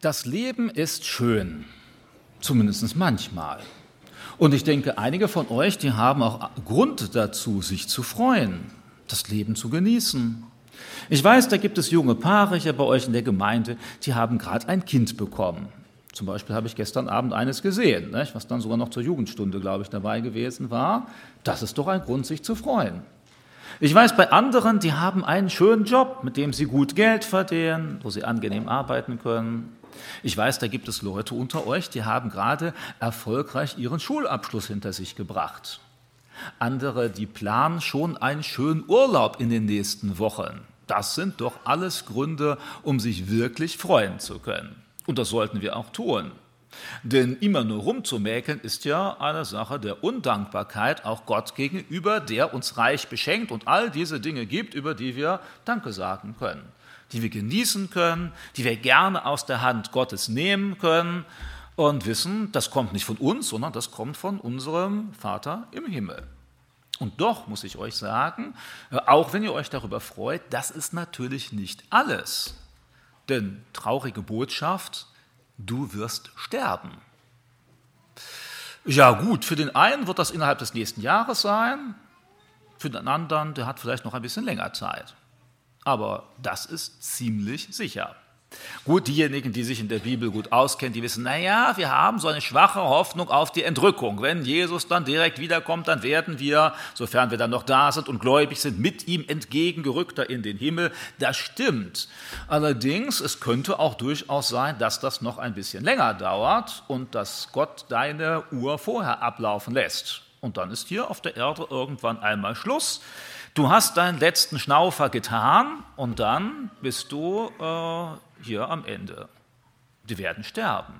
Das Leben ist schön, zumindest manchmal. Und ich denke, einige von euch, die haben auch Grund dazu, sich zu freuen, das Leben zu genießen. Ich weiß, da gibt es junge Paare hier bei euch in der Gemeinde, die haben gerade ein Kind bekommen. Zum Beispiel habe ich gestern Abend eines gesehen, was dann sogar noch zur Jugendstunde, glaube ich, dabei gewesen war. Das ist doch ein Grund, sich zu freuen. Ich weiß bei anderen, die haben einen schönen Job, mit dem sie gut Geld verdienen, wo sie angenehm arbeiten können. Ich weiß, da gibt es Leute unter euch, die haben gerade erfolgreich ihren Schulabschluss hinter sich gebracht. Andere, die planen schon einen schönen Urlaub in den nächsten Wochen. Das sind doch alles Gründe, um sich wirklich freuen zu können. Und das sollten wir auch tun. Denn immer nur rumzumäkeln ist ja eine Sache der Undankbarkeit auch Gott gegenüber, der uns reich beschenkt und all diese Dinge gibt, über die wir Danke sagen können die wir genießen können, die wir gerne aus der Hand Gottes nehmen können und wissen, das kommt nicht von uns, sondern das kommt von unserem Vater im Himmel. Und doch muss ich euch sagen, auch wenn ihr euch darüber freut, das ist natürlich nicht alles. Denn traurige Botschaft, du wirst sterben. Ja gut, für den einen wird das innerhalb des nächsten Jahres sein, für den anderen, der hat vielleicht noch ein bisschen länger Zeit. Aber das ist ziemlich sicher. Gut, diejenigen, die sich in der Bibel gut auskennen, die wissen, naja, wir haben so eine schwache Hoffnung auf die Entrückung. Wenn Jesus dann direkt wiederkommt, dann werden wir, sofern wir dann noch da sind und gläubig sind, mit ihm entgegengerückter in den Himmel. Das stimmt. Allerdings, es könnte auch durchaus sein, dass das noch ein bisschen länger dauert und dass Gott deine Uhr vorher ablaufen lässt. Und dann ist hier auf der Erde irgendwann einmal Schluss. Du hast deinen letzten Schnaufer getan und dann bist du äh, hier am Ende. Die werden sterben.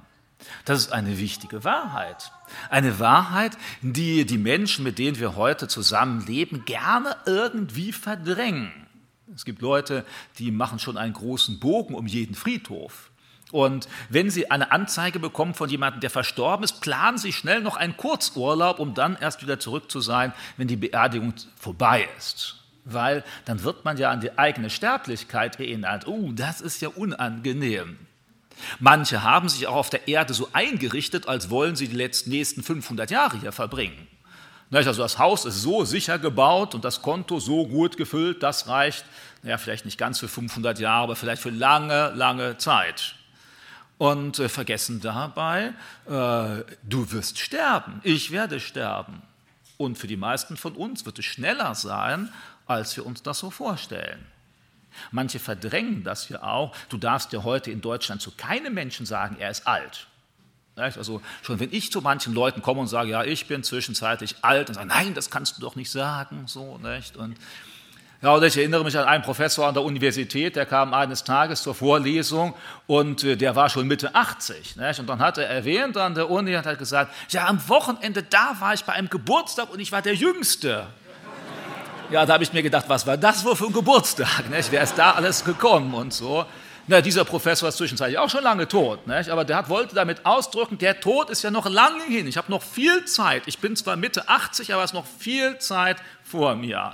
Das ist eine wichtige Wahrheit. Eine Wahrheit, die die Menschen, mit denen wir heute zusammenleben, gerne irgendwie verdrängen. Es gibt Leute, die machen schon einen großen Bogen um jeden Friedhof. Und wenn Sie eine Anzeige bekommen von jemandem, der verstorben ist, planen Sie schnell noch einen Kurzurlaub, um dann erst wieder zurück zu sein, wenn die Beerdigung vorbei ist. Weil dann wird man ja an die eigene Sterblichkeit erinnert. Oh, das ist ja unangenehm. Manche haben sich auch auf der Erde so eingerichtet, als wollen sie die letzten nächsten 500 Jahre hier verbringen. Also das Haus ist so sicher gebaut und das Konto so gut gefüllt, das reicht, naja, vielleicht nicht ganz für 500 Jahre, aber vielleicht für lange, lange Zeit und äh, vergessen dabei, äh, du wirst sterben, ich werde sterben. Und für die meisten von uns wird es schneller sein, als wir uns das so vorstellen. Manche verdrängen das ja auch. Du darfst ja heute in Deutschland zu keinem Menschen sagen, er ist alt. Also schon wenn ich zu manchen Leuten komme und sage, ja, ich bin zwischenzeitlich alt, und sage, nein, das kannst du doch nicht sagen, so, nicht? Und ja, und ich erinnere mich an einen Professor an der Universität, der kam eines Tages zur Vorlesung und äh, der war schon Mitte 80. Nicht? Und dann hat er erwähnt an der Uni und hat gesagt, ja, am Wochenende da war ich bei einem Geburtstag und ich war der Jüngste. Ja, da habe ich mir gedacht, was war das wohl für ein Geburtstag? Nicht? Wer ist da alles gekommen und so? Na, dieser Professor ist zwischenzeitlich auch schon lange tot, nicht? aber der hat, wollte damit ausdrücken, der Tod ist ja noch lange hin. Ich habe noch viel Zeit. Ich bin zwar Mitte 80, aber es ist noch viel Zeit vor mir.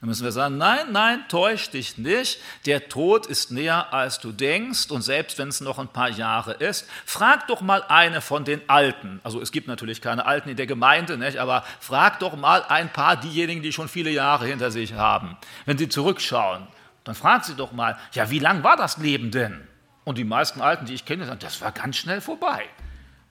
Dann müssen wir sagen, nein, nein, täusch dich nicht. Der Tod ist näher, als du denkst. Und selbst wenn es noch ein paar Jahre ist, frag doch mal eine von den Alten. Also es gibt natürlich keine Alten in der Gemeinde, nicht? aber frag doch mal ein paar diejenigen, die schon viele Jahre hinter sich haben. Wenn sie zurückschauen, dann frag sie doch mal, ja, wie lang war das Leben denn? Und die meisten Alten, die ich kenne, sagen, das war ganz schnell vorbei.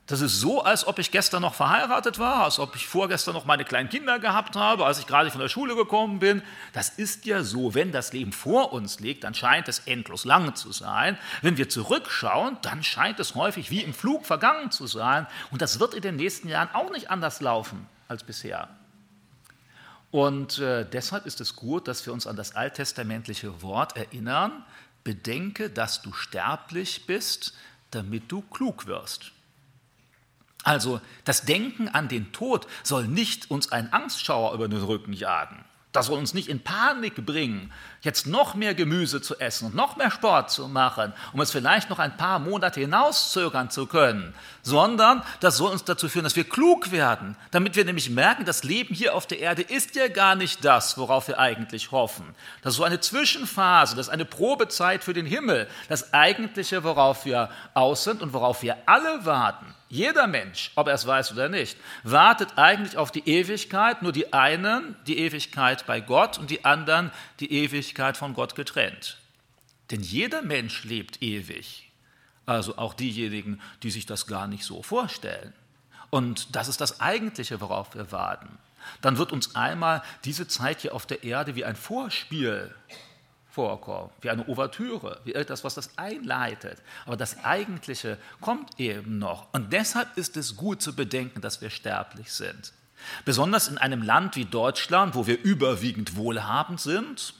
Das ist so, als ob ich gestern noch verheiratet war, als ob ich vorgestern noch meine kleinen Kinder gehabt habe, als ich gerade von der Schule gekommen bin. Das ist ja so, wenn das Leben vor uns liegt, dann scheint es endlos lang zu sein. Wenn wir zurückschauen, dann scheint es häufig wie im Flug vergangen zu sein. Und das wird in den nächsten Jahren auch nicht anders laufen als bisher. Und äh, deshalb ist es gut, dass wir uns an das alttestamentliche Wort erinnern. Bedenke, dass du sterblich bist, damit du klug wirst. Also das Denken an den Tod soll nicht uns einen Angstschauer über den Rücken jagen. Das soll uns nicht in Panik bringen, jetzt noch mehr Gemüse zu essen und noch mehr Sport zu machen, um es vielleicht noch ein paar Monate hinauszögern zu können, sondern das soll uns dazu führen, dass wir klug werden, damit wir nämlich merken, das Leben hier auf der Erde ist ja gar nicht das, worauf wir eigentlich hoffen. Das ist so eine Zwischenphase, das ist eine Probezeit für den Himmel, das eigentliche, worauf wir aus sind und worauf wir alle warten. Jeder Mensch, ob er es weiß oder nicht, wartet eigentlich auf die Ewigkeit, nur die einen die Ewigkeit bei Gott und die anderen die Ewigkeit von Gott getrennt. Denn jeder Mensch lebt ewig, also auch diejenigen, die sich das gar nicht so vorstellen. Und das ist das Eigentliche, worauf wir warten. Dann wird uns einmal diese Zeit hier auf der Erde wie ein Vorspiel vorkommen, wie eine Ouvertüre, wie etwas, was das einleitet. Aber das Eigentliche kommt eben noch. Und deshalb ist es gut zu bedenken, dass wir sterblich sind. Besonders in einem Land wie Deutschland, wo wir überwiegend wohlhabend sind.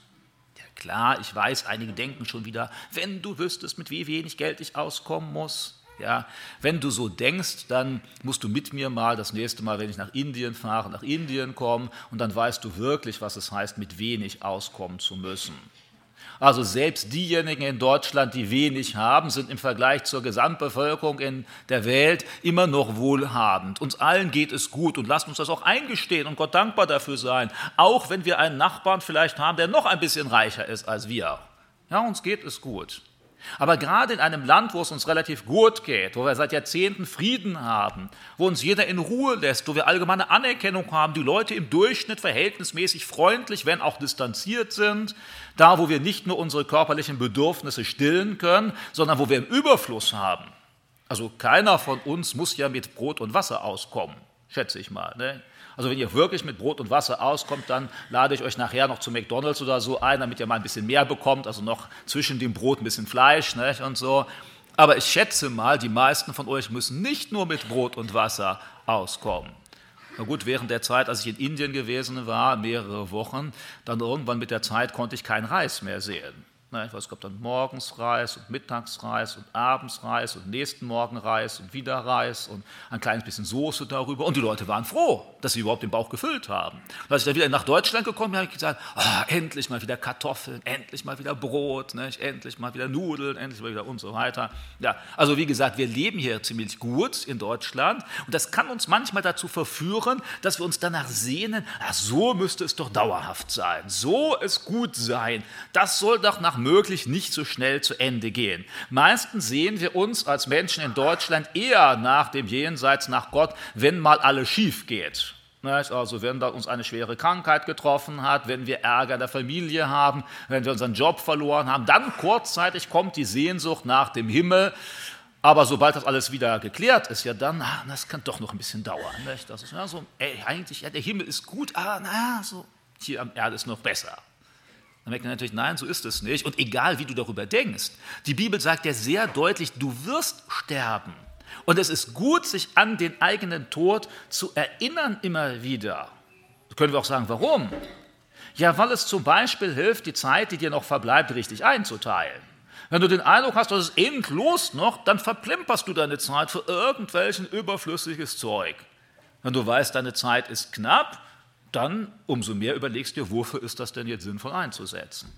Klar, ich weiß, einige denken schon wieder, wenn du wüsstest, mit wie wenig Geld ich auskommen muss. Ja, wenn du so denkst, dann musst du mit mir mal das nächste Mal, wenn ich nach Indien fahre, nach Indien kommen und dann weißt du wirklich, was es heißt, mit wenig auskommen zu müssen. Also selbst diejenigen in Deutschland, die wenig haben, sind im Vergleich zur Gesamtbevölkerung in der Welt immer noch wohlhabend. Uns allen geht es gut und lasst uns das auch eingestehen und Gott dankbar dafür sein, auch wenn wir einen Nachbarn vielleicht haben, der noch ein bisschen reicher ist als wir. Ja, uns geht es gut. Aber gerade in einem Land, wo es uns relativ gut geht, wo wir seit Jahrzehnten Frieden haben, wo uns jeder in Ruhe lässt, wo wir allgemeine Anerkennung haben, die Leute im Durchschnitt verhältnismäßig freundlich, wenn auch distanziert sind, da wo wir nicht nur unsere körperlichen Bedürfnisse stillen können, sondern wo wir im Überfluss haben. Also keiner von uns muss ja mit Brot und Wasser auskommen, schätze ich mal. Ne? Also wenn ihr wirklich mit Brot und Wasser auskommt, dann lade ich euch nachher noch zu McDonald's oder so ein, damit ihr mal ein bisschen mehr bekommt, also noch zwischen dem Brot ein bisschen Fleisch ne, und so. Aber ich schätze mal, die meisten von euch müssen nicht nur mit Brot und Wasser auskommen. Na gut, während der Zeit, als ich in Indien gewesen war, mehrere Wochen, dann irgendwann mit der Zeit konnte ich keinen Reis mehr sehen. Na, ich weiß, es gab dann morgens Reis und mittags Reis und abends Reis und nächsten Morgen Reis und wieder Reis und ein kleines bisschen Soße darüber. Und die Leute waren froh, dass sie überhaupt den Bauch gefüllt haben. Und als ich dann wieder nach Deutschland gekommen bin, habe ich gesagt, oh, endlich mal wieder Kartoffeln, endlich mal wieder Brot, nicht? endlich mal wieder Nudeln, endlich mal wieder und so weiter. Ja, also wie gesagt, wir leben hier ziemlich gut in Deutschland und das kann uns manchmal dazu verführen, dass wir uns danach sehnen, ach, so müsste es doch dauerhaft sein, so es gut sein, das soll doch nach möglich nicht so schnell zu Ende gehen. Meistens sehen wir uns als Menschen in Deutschland eher nach dem Jenseits, nach Gott, wenn mal alles schief geht. Also wenn uns eine schwere Krankheit getroffen hat, wenn wir Ärger in der Familie haben, wenn wir unseren Job verloren haben, dann kurzzeitig kommt die Sehnsucht nach dem Himmel. Aber sobald das alles wieder geklärt ist, ja dann, ah, das kann doch noch ein bisschen dauern. Nicht? Das ist ja so, ey, eigentlich, ja, der Himmel ist gut, aber naja, so, hier am Erde ist noch besser. Dann merkt er natürlich, nein, so ist es nicht. Und egal, wie du darüber denkst, die Bibel sagt ja sehr deutlich, du wirst sterben. Und es ist gut, sich an den eigenen Tod zu erinnern immer wieder. Da können wir auch sagen, warum? Ja, weil es zum Beispiel hilft, die Zeit, die dir noch verbleibt, richtig einzuteilen. Wenn du den Eindruck hast, dass es endlos noch, dann verplemperst du deine Zeit für irgendwelchen überflüssiges Zeug. Wenn du weißt, deine Zeit ist knapp, dann umso mehr überlegst du dir, wofür ist das denn jetzt sinnvoll einzusetzen.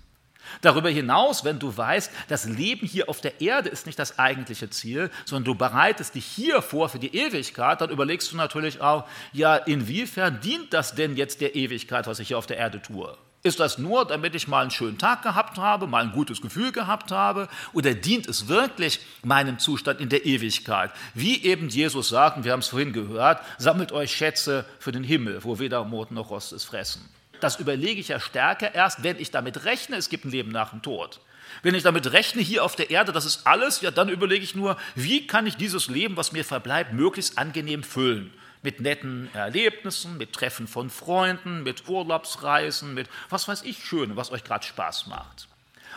Darüber hinaus, wenn du weißt, das Leben hier auf der Erde ist nicht das eigentliche Ziel, sondern du bereitest dich hier vor für die Ewigkeit, dann überlegst du natürlich auch, ja, inwiefern dient das denn jetzt der Ewigkeit, was ich hier auf der Erde tue? Ist das nur, damit ich mal einen schönen Tag gehabt habe, mal ein gutes Gefühl gehabt habe? Oder dient es wirklich meinem Zustand in der Ewigkeit? Wie eben Jesus sagt, und wir haben es vorhin gehört, sammelt euch Schätze für den Himmel, wo weder Mord noch Rost es fressen. Das überlege ich ja stärker erst, wenn ich damit rechne, es gibt ein Leben nach dem Tod. Wenn ich damit rechne, hier auf der Erde, das ist alles, ja, dann überlege ich nur, wie kann ich dieses Leben, was mir verbleibt, möglichst angenehm füllen mit netten Erlebnissen, mit Treffen von Freunden, mit Urlaubsreisen, mit was weiß ich schön, was euch gerade Spaß macht.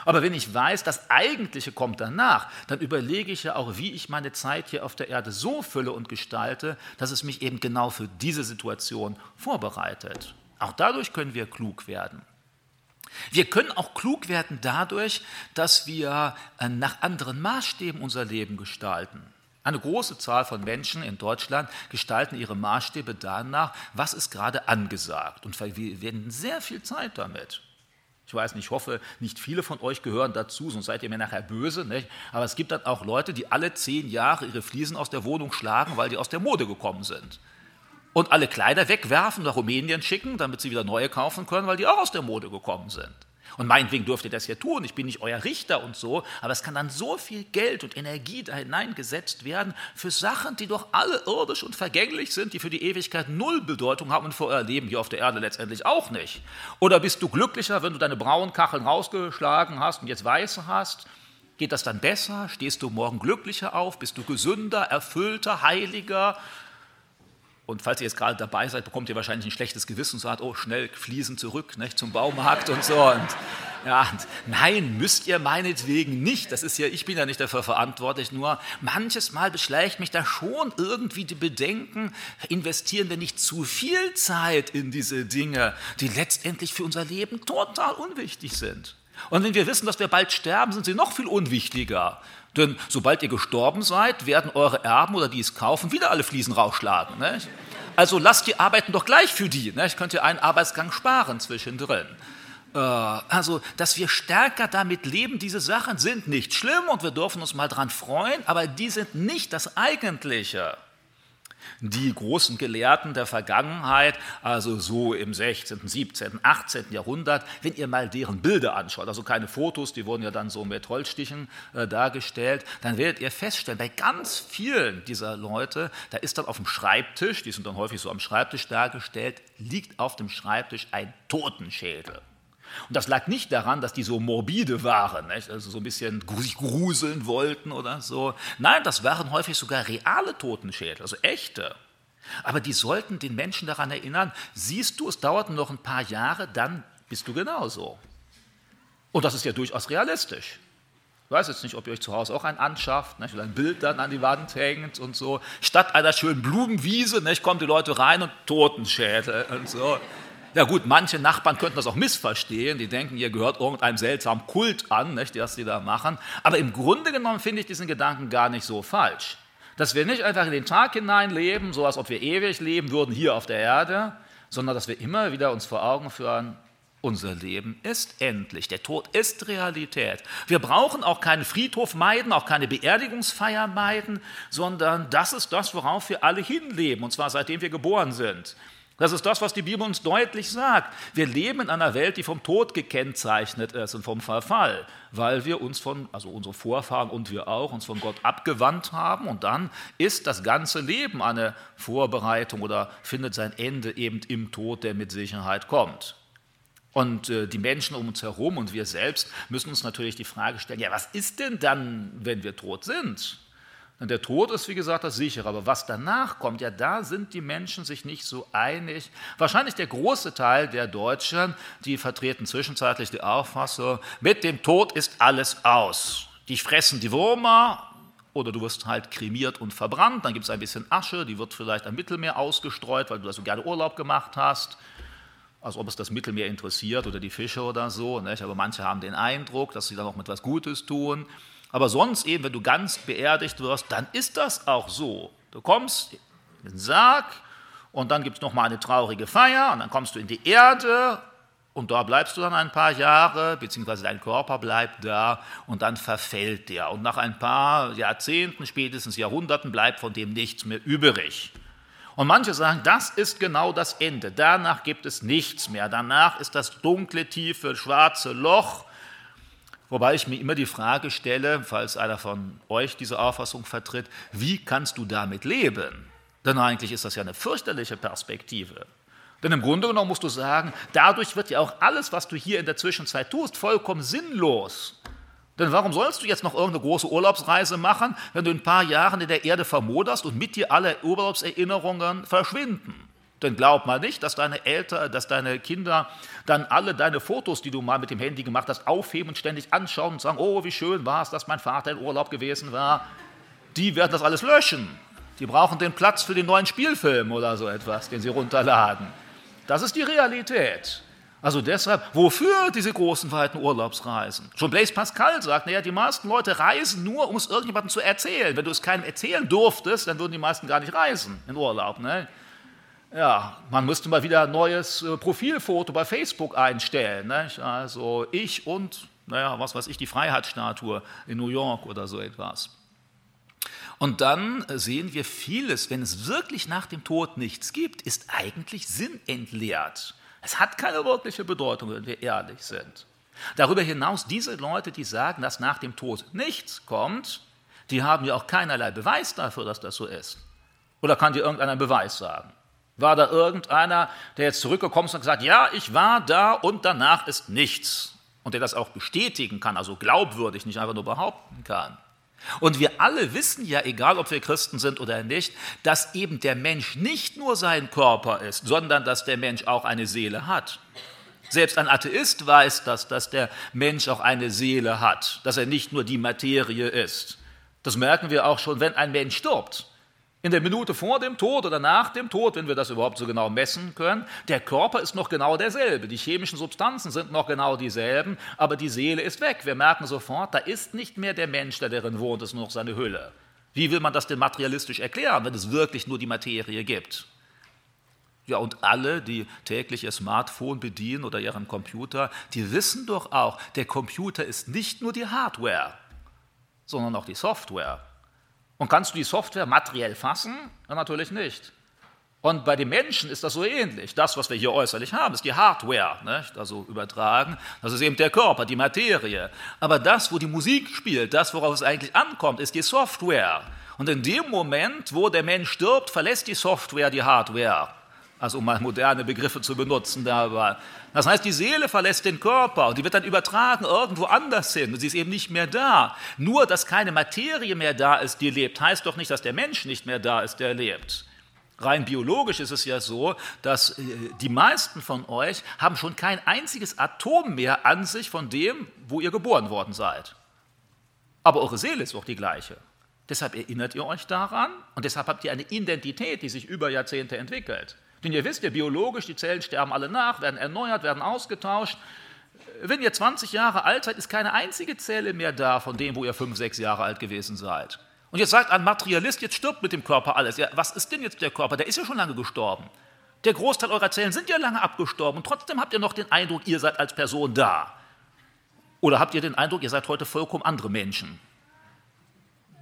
Aber wenn ich weiß, das Eigentliche kommt danach, dann überlege ich ja auch, wie ich meine Zeit hier auf der Erde so fülle und gestalte, dass es mich eben genau für diese Situation vorbereitet. Auch dadurch können wir klug werden. Wir können auch klug werden dadurch, dass wir äh, nach anderen Maßstäben unser Leben gestalten. Eine große Zahl von Menschen in Deutschland gestalten ihre Maßstäbe danach, was ist gerade angesagt und verwenden sehr viel Zeit damit. Ich weiß nicht, ich hoffe, nicht viele von euch gehören dazu, sonst seid ihr mir nachher böse. Nicht? Aber es gibt dann auch Leute, die alle zehn Jahre ihre Fliesen aus der Wohnung schlagen, weil die aus der Mode gekommen sind. Und alle Kleider wegwerfen, nach Rumänien schicken, damit sie wieder neue kaufen können, weil die auch aus der Mode gekommen sind. Und meinetwegen dürft ihr das ja tun, ich bin nicht euer Richter und so, aber es kann dann so viel Geld und Energie da hineingesetzt werden für Sachen, die doch alle irdisch und vergänglich sind, die für die Ewigkeit null Bedeutung haben und für euer Leben hier auf der Erde letztendlich auch nicht. Oder bist du glücklicher, wenn du deine braunen Kacheln rausgeschlagen hast und jetzt weiße hast? Geht das dann besser? Stehst du morgen glücklicher auf? Bist du gesünder, erfüllter, heiliger? Und falls ihr jetzt gerade dabei seid, bekommt ihr wahrscheinlich ein schlechtes Gewissen und sagt, oh, schnell Fliesen zurück nicht, zum Baumarkt und so. Und, ja, und nein, müsst ihr meinetwegen nicht. Das ist ja, ich bin ja nicht dafür verantwortlich. Nur manches Mal beschleicht mich da schon irgendwie die Bedenken, investieren wir nicht zu viel Zeit in diese Dinge, die letztendlich für unser Leben total unwichtig sind. Und wenn wir wissen, dass wir bald sterben, sind sie noch viel unwichtiger. Denn sobald ihr gestorben seid, werden eure Erben oder die es kaufen, wieder alle Fliesen rausschlagen. Nicht? Also lasst die arbeiten doch gleich für die. Nicht? Könnt ihr einen Arbeitsgang sparen zwischendrin. Äh, also, dass wir stärker damit leben, diese Sachen sind nicht schlimm und wir dürfen uns mal dran freuen, aber die sind nicht das Eigentliche die großen Gelehrten der Vergangenheit, also so im 16., 17., 18. Jahrhundert, wenn ihr mal deren Bilder anschaut, also keine Fotos, die wurden ja dann so mit Holzstichen äh, dargestellt, dann werdet ihr feststellen, bei ganz vielen dieser Leute, da ist dann auf dem Schreibtisch, die sind dann häufig so am Schreibtisch dargestellt, liegt auf dem Schreibtisch ein Totenschädel. Und das lag nicht daran, dass die so morbide waren, nicht? also so ein bisschen sich gruseln wollten oder so. Nein, das waren häufig sogar reale Totenschädel, also echte. Aber die sollten den Menschen daran erinnern, siehst du, es dauert noch ein paar Jahre, dann bist du genauso. Und das ist ja durchaus realistisch. Ich weiß jetzt nicht, ob ihr euch zu Hause auch einen anschafft, nicht? oder ein Bild dann an die Wand hängt und so. Statt einer schönen Blumenwiese nicht, kommen die Leute rein und Totenschädel und so. Ja gut, manche Nachbarn könnten das auch missverstehen. Die denken, ihr gehört irgendeinem seltsamen Kult an, nicht, das die da machen. Aber im Grunde genommen finde ich diesen Gedanken gar nicht so falsch. Dass wir nicht einfach in den Tag hinein leben, so als ob wir ewig leben würden hier auf der Erde, sondern dass wir immer wieder uns vor Augen führen, unser Leben ist endlich. Der Tod ist Realität. Wir brauchen auch keinen Friedhof meiden, auch keine Beerdigungsfeier meiden, sondern das ist das, worauf wir alle hinleben, und zwar seitdem wir geboren sind. Das ist das, was die Bibel uns deutlich sagt. Wir leben in einer Welt, die vom Tod gekennzeichnet ist und vom Verfall, weil wir uns von, also unsere Vorfahren und wir auch, uns von Gott abgewandt haben. Und dann ist das ganze Leben eine Vorbereitung oder findet sein Ende eben im Tod, der mit Sicherheit kommt. Und äh, die Menschen um uns herum und wir selbst müssen uns natürlich die Frage stellen, ja, was ist denn dann, wenn wir tot sind? Und der Tod ist, wie gesagt, das sichere. Aber was danach kommt, ja, da sind die Menschen sich nicht so einig. Wahrscheinlich der große Teil der Deutschen, die vertreten zwischenzeitlich die Auffassung, mit dem Tod ist alles aus. Die fressen die Würmer, oder du wirst halt kremiert und verbrannt, dann gibt es ein bisschen Asche, die wird vielleicht am Mittelmeer ausgestreut, weil du da so gerne Urlaub gemacht hast, als ob es das Mittelmeer interessiert oder die Fische oder so. Nicht? Aber manche haben den Eindruck, dass sie da noch mit was Gutes tun. Aber sonst eben, wenn du ganz beerdigt wirst, dann ist das auch so. Du kommst in den Sarg und dann gibt es nochmal eine traurige Feier und dann kommst du in die Erde und da bleibst du dann ein paar Jahre, beziehungsweise dein Körper bleibt da und dann verfällt der. Und nach ein paar Jahrzehnten, spätestens Jahrhunderten bleibt von dem nichts mehr übrig. Und manche sagen, das ist genau das Ende. Danach gibt es nichts mehr. Danach ist das dunkle, tiefe, schwarze Loch Wobei ich mir immer die Frage stelle, falls einer von euch diese Auffassung vertritt, wie kannst du damit leben? Denn eigentlich ist das ja eine fürchterliche Perspektive. Denn im Grunde genommen musst du sagen, dadurch wird ja auch alles, was du hier in der Zwischenzeit tust, vollkommen sinnlos. Denn warum sollst du jetzt noch irgendeine große Urlaubsreise machen, wenn du in ein paar Jahren in der Erde vermoderst und mit dir alle Urlaubserinnerungen verschwinden? Denn glaub mal nicht, dass deine Eltern, dass deine Kinder dann alle deine Fotos, die du mal mit dem Handy gemacht hast, aufheben und ständig anschauen und sagen, oh, wie schön war es, dass mein Vater in Urlaub gewesen war. Die werden das alles löschen. Die brauchen den Platz für den neuen Spielfilm oder so etwas, den sie runterladen. Das ist die Realität. Also deshalb, wofür diese großen, weiten Urlaubsreisen? Schon Blaise Pascal sagt, naja, die meisten Leute reisen nur, um es irgendjemandem zu erzählen. Wenn du es keinem erzählen durftest, dann würden die meisten gar nicht reisen in Urlaub. Ne? Ja, man müsste mal wieder ein neues äh, Profilfoto bei Facebook einstellen. Ne? Also ich und, naja, was weiß ich, die Freiheitsstatue in New York oder so etwas. Und dann sehen wir vieles, wenn es wirklich nach dem Tod nichts gibt, ist eigentlich sinnentleert. Es hat keine wirkliche Bedeutung, wenn wir ehrlich sind. Darüber hinaus, diese Leute, die sagen, dass nach dem Tod nichts kommt, die haben ja auch keinerlei Beweis dafür, dass das so ist. Oder kann dir irgendeiner Beweis sagen? War da irgendeiner, der jetzt zurückgekommen ist und gesagt, ja, ich war da und danach ist nichts. Und der das auch bestätigen kann, also glaubwürdig, nicht einfach nur behaupten kann. Und wir alle wissen ja, egal ob wir Christen sind oder nicht, dass eben der Mensch nicht nur sein Körper ist, sondern dass der Mensch auch eine Seele hat. Selbst ein Atheist weiß das, dass der Mensch auch eine Seele hat, dass er nicht nur die Materie ist. Das merken wir auch schon, wenn ein Mensch stirbt in der Minute vor dem Tod oder nach dem Tod, wenn wir das überhaupt so genau messen können, der Körper ist noch genau derselbe, die chemischen Substanzen sind noch genau dieselben, aber die Seele ist weg. Wir merken sofort, da ist nicht mehr der Mensch, der darin wohnt, es ist nur noch seine Hülle. Wie will man das denn materialistisch erklären, wenn es wirklich nur die Materie gibt? Ja, und alle, die täglich ihr Smartphone bedienen oder ihren Computer, die wissen doch auch, der Computer ist nicht nur die Hardware, sondern auch die Software. Und kannst du die Software materiell fassen? Ja, natürlich nicht. Und bei den Menschen ist das so ähnlich. Das, was wir hier äußerlich haben, ist die Hardware, nicht? also übertragen. Das ist eben der Körper, die Materie. Aber das, wo die Musik spielt, das, worauf es eigentlich ankommt, ist die Software. Und in dem Moment, wo der Mensch stirbt, verlässt die Software die Hardware also um mal moderne Begriffe zu benutzen dabei. Das heißt, die Seele verlässt den Körper und die wird dann übertragen irgendwo anders hin und sie ist eben nicht mehr da. Nur, dass keine Materie mehr da ist, die lebt, heißt doch nicht, dass der Mensch nicht mehr da ist, der lebt. Rein biologisch ist es ja so, dass äh, die meisten von euch haben schon kein einziges Atom mehr an sich von dem, wo ihr geboren worden seid. Aber eure Seele ist auch die gleiche. Deshalb erinnert ihr euch daran und deshalb habt ihr eine Identität, die sich über Jahrzehnte entwickelt. Denn ihr wisst ja, biologisch, die Zellen sterben alle nach, werden erneuert, werden ausgetauscht. Wenn ihr 20 Jahre alt seid, ist keine einzige Zelle mehr da von dem, wo ihr 5, 6 Jahre alt gewesen seid. Und jetzt sagt ein Materialist, jetzt stirbt mit dem Körper alles. Ja, was ist denn jetzt der Körper? Der ist ja schon lange gestorben. Der Großteil eurer Zellen sind ja lange abgestorben und trotzdem habt ihr noch den Eindruck, ihr seid als Person da. Oder habt ihr den Eindruck, ihr seid heute vollkommen andere Menschen?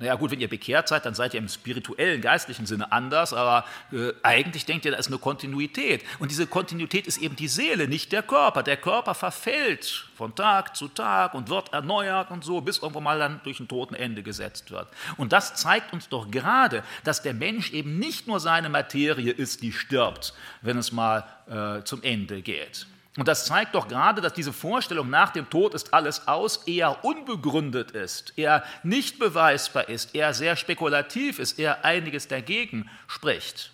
Naja gut, wenn ihr bekehrt seid, dann seid ihr im spirituellen, geistlichen Sinne anders, aber äh, eigentlich denkt ihr, da ist eine Kontinuität. Und diese Kontinuität ist eben die Seele, nicht der Körper. Der Körper verfällt von Tag zu Tag und wird erneuert und so, bis irgendwo mal dann durch ein Totenende gesetzt wird. Und das zeigt uns doch gerade, dass der Mensch eben nicht nur seine Materie ist, die stirbt, wenn es mal äh, zum Ende geht. Und das zeigt doch gerade, dass diese Vorstellung nach dem Tod ist alles aus eher unbegründet ist, eher nicht beweisbar ist, eher sehr spekulativ ist, eher einiges dagegen spricht.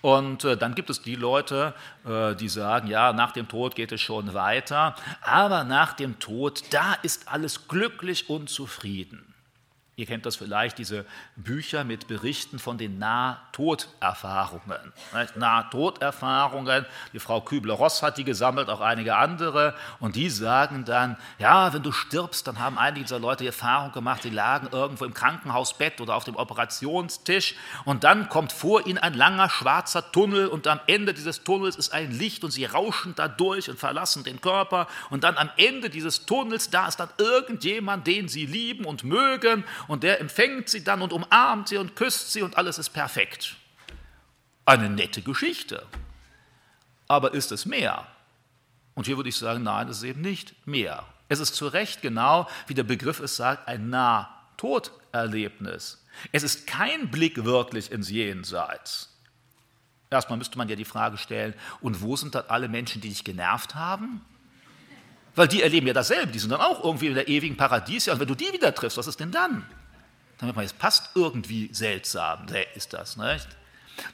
Und äh, dann gibt es die Leute, äh, die sagen, ja, nach dem Tod geht es schon weiter, aber nach dem Tod, da ist alles glücklich und zufrieden. Ihr kennt das vielleicht, diese Bücher mit Berichten von den Nahtoderfahrungen. Nahtoderfahrungen, die Frau Kübler-Ross hat die gesammelt, auch einige andere. Und die sagen dann, ja, wenn du stirbst, dann haben einige dieser Leute die Erfahrung gemacht, sie lagen irgendwo im Krankenhausbett oder auf dem Operationstisch. Und dann kommt vor ihnen ein langer schwarzer Tunnel und am Ende dieses Tunnels ist ein Licht und sie rauschen da durch und verlassen den Körper. Und dann am Ende dieses Tunnels, da ist dann irgendjemand, den sie lieben und mögen und der empfängt sie dann und umarmt sie und küsst sie und alles ist perfekt. Eine nette Geschichte. Aber ist es mehr? Und hier würde ich sagen, nein, es ist eben nicht mehr. Es ist zu Recht genau, wie der Begriff es sagt, ein Nahtoderlebnis. Es ist kein Blick wirklich ins Jenseits. Erstmal müsste man ja die Frage stellen, und wo sind dann alle Menschen, die dich genervt haben? Weil die erleben ja dasselbe, die sind dann auch irgendwie in der ewigen Paradies. Und wenn du die wieder triffst, was ist denn dann? Merkt man, es passt irgendwie seltsam, ist das, nicht?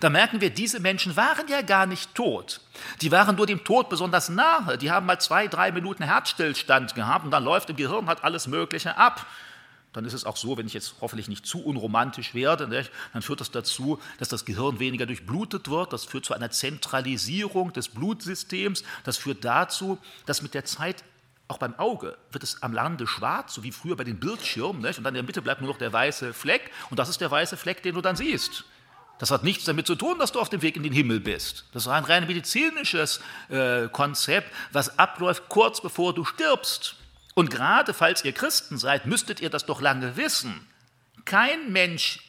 Da merken wir, diese Menschen waren ja gar nicht tot. Die waren nur dem Tod besonders nahe. Die haben mal zwei, drei Minuten Herzstillstand gehabt und dann läuft im Gehirn halt alles Mögliche ab. dann ist es auch so, wenn ich jetzt hoffentlich nicht zu unromantisch werde, nicht, dann führt das dazu, dass das Gehirn weniger durchblutet wird. Das führt zu einer Zentralisierung des Blutsystems. Das führt dazu, dass mit der Zeit auch beim Auge wird es am Lande schwarz, so wie früher bei den Bildschirmen. Nicht? Und dann in der Mitte bleibt nur noch der weiße Fleck. Und das ist der weiße Fleck, den du dann siehst. Das hat nichts damit zu tun, dass du auf dem Weg in den Himmel bist. Das ist ein rein medizinisches äh, Konzept, was abläuft kurz bevor du stirbst. Und gerade falls ihr Christen seid, müsstet ihr das doch lange wissen. Kein Mensch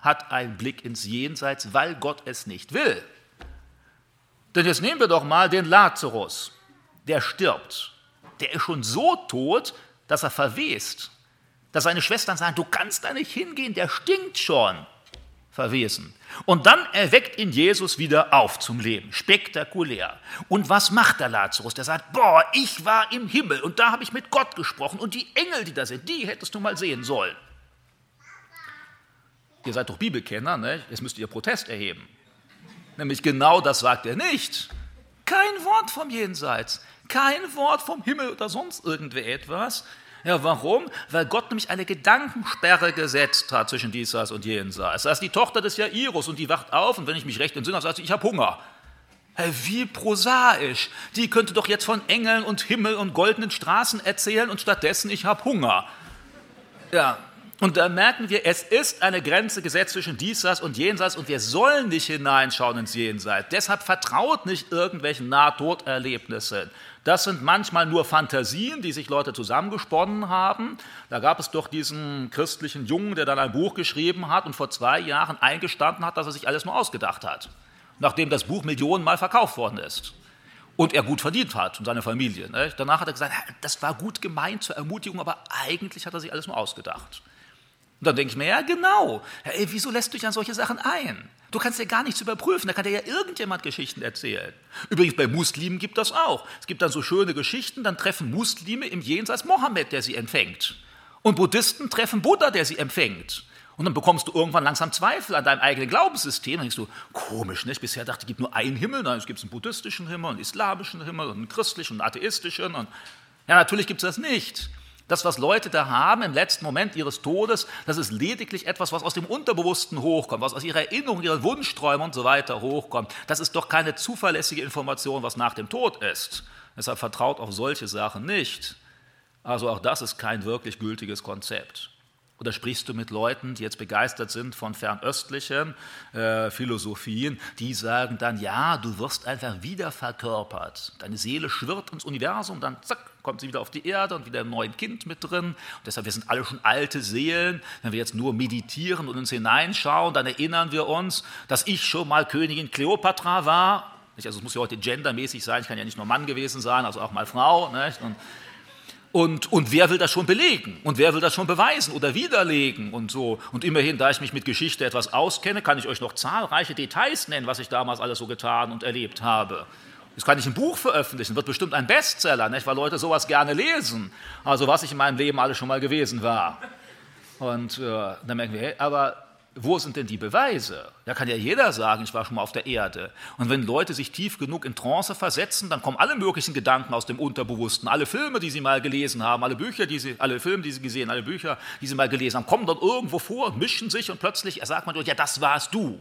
hat einen Blick ins Jenseits, weil Gott es nicht will. Denn jetzt nehmen wir doch mal den Lazarus, der stirbt. Der ist schon so tot, dass er verwest. Dass seine Schwestern sagen, du kannst da nicht hingehen, der stinkt schon. Verwesen. Und dann erweckt ihn Jesus wieder auf zum Leben. Spektakulär. Und was macht der Lazarus? Der sagt, boah, ich war im Himmel und da habe ich mit Gott gesprochen und die Engel, die da sind, die hättest du mal sehen sollen. Ihr seid doch Bibelkenner, ne? jetzt müsst ihr Protest erheben. Nämlich genau das sagt er nicht. Kein Wort vom Jenseits, kein Wort vom Himmel oder sonst irgendetwas. Ja, warum? Weil Gott nämlich eine Gedankensperre gesetzt hat zwischen diesseits und jenseits. Das ist die Tochter des Jairus und die wacht auf und wenn ich mich recht entsinne, sagt sie, ich habe Hunger. Wie prosaisch. Die könnte doch jetzt von Engeln und Himmel und goldenen Straßen erzählen und stattdessen, ich habe Hunger. Ja, und da merken wir, es ist eine Grenze gesetzt zwischen diesseits und jenseits und wir sollen nicht hineinschauen ins Jenseits. Deshalb vertraut nicht irgendwelchen Nahtoderlebnissen. Das sind manchmal nur Fantasien, die sich Leute zusammengesponnen haben. Da gab es doch diesen christlichen Jungen, der dann ein Buch geschrieben hat und vor zwei Jahren eingestanden hat, dass er sich alles nur ausgedacht hat, nachdem das Buch Millionenmal verkauft worden ist und er gut verdient hat und seine Familie. Ne? Danach hat er gesagt, das war gut gemeint zur Ermutigung, aber eigentlich hat er sich alles nur ausgedacht. Und dann denke ich mir, ja genau, ey, wieso lässt du dich an solche Sachen ein? Du kannst ja gar nichts überprüfen, da kann dir ja irgendjemand Geschichten erzählen. Übrigens, bei Muslimen gibt das auch. Es gibt dann so schöne Geschichten, dann treffen Muslime im Jenseits Mohammed, der sie empfängt. Und Buddhisten treffen Buddha, der sie empfängt. Und dann bekommst du irgendwann langsam Zweifel an deinem eigenen Glaubenssystem. Dann denkst du, komisch, nicht? Bisher dachte ich, es gibt nur einen Himmel. Nein, es gibt einen buddhistischen Himmel, einen islamischen Himmel, einen christlichen, einen atheistischen. Und ja, natürlich gibt es das nicht. Das, was Leute da haben im letzten Moment ihres Todes, das ist lediglich etwas, was aus dem Unterbewussten hochkommt, was aus ihrer Erinnerung, ihren Wunschträumen und so weiter hochkommt. Das ist doch keine zuverlässige Information, was nach dem Tod ist. Deshalb vertraut auf solche Sachen nicht. Also auch das ist kein wirklich gültiges Konzept. Oder sprichst du mit Leuten, die jetzt begeistert sind von fernöstlichen äh, Philosophien, die sagen dann, ja, du wirst einfach wieder verkörpert. Deine Seele schwirrt ins Universum, dann zack, kommt sie wieder auf die Erde und wieder ein neues Kind mit drin. Und deshalb, wir sind alle schon alte Seelen. Wenn wir jetzt nur meditieren und uns hineinschauen, dann erinnern wir uns, dass ich schon mal Königin Kleopatra war. Also es muss ja heute gendermäßig sein, ich kann ja nicht nur Mann gewesen sein, also auch mal Frau. Und und, und wer will das schon belegen? Und wer will das schon beweisen oder widerlegen und so? Und immerhin, da ich mich mit Geschichte etwas auskenne, kann ich euch noch zahlreiche Details nennen, was ich damals alles so getan und erlebt habe. Das kann ich ein Buch veröffentlichen, wird bestimmt ein Bestseller, nicht? weil Leute sowas gerne lesen. Also was ich in meinem Leben alles schon mal gewesen war. Und äh, dann merken wir, aber wo sind denn die Beweise? Da kann ja jeder sagen, ich war schon mal auf der Erde. Und wenn Leute sich tief genug in Trance versetzen, dann kommen alle möglichen Gedanken aus dem Unterbewussten. Alle Filme, die sie mal gelesen haben, alle Bücher, die sie, alle Filme, die sie gesehen, alle Bücher, die sie mal gelesen haben, kommen dann irgendwo vor, mischen sich und plötzlich sagt man, ja, das warst du.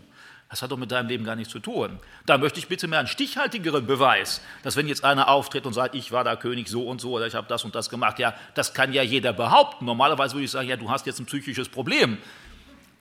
Das hat doch mit deinem Leben gar nichts zu tun. Da möchte ich bitte mehr einen stichhaltigeren Beweis, dass wenn jetzt einer auftritt und sagt, ich war da König so und so oder ich habe das und das gemacht, ja, das kann ja jeder behaupten. Normalerweise würde ich sagen, ja, du hast jetzt ein psychisches Problem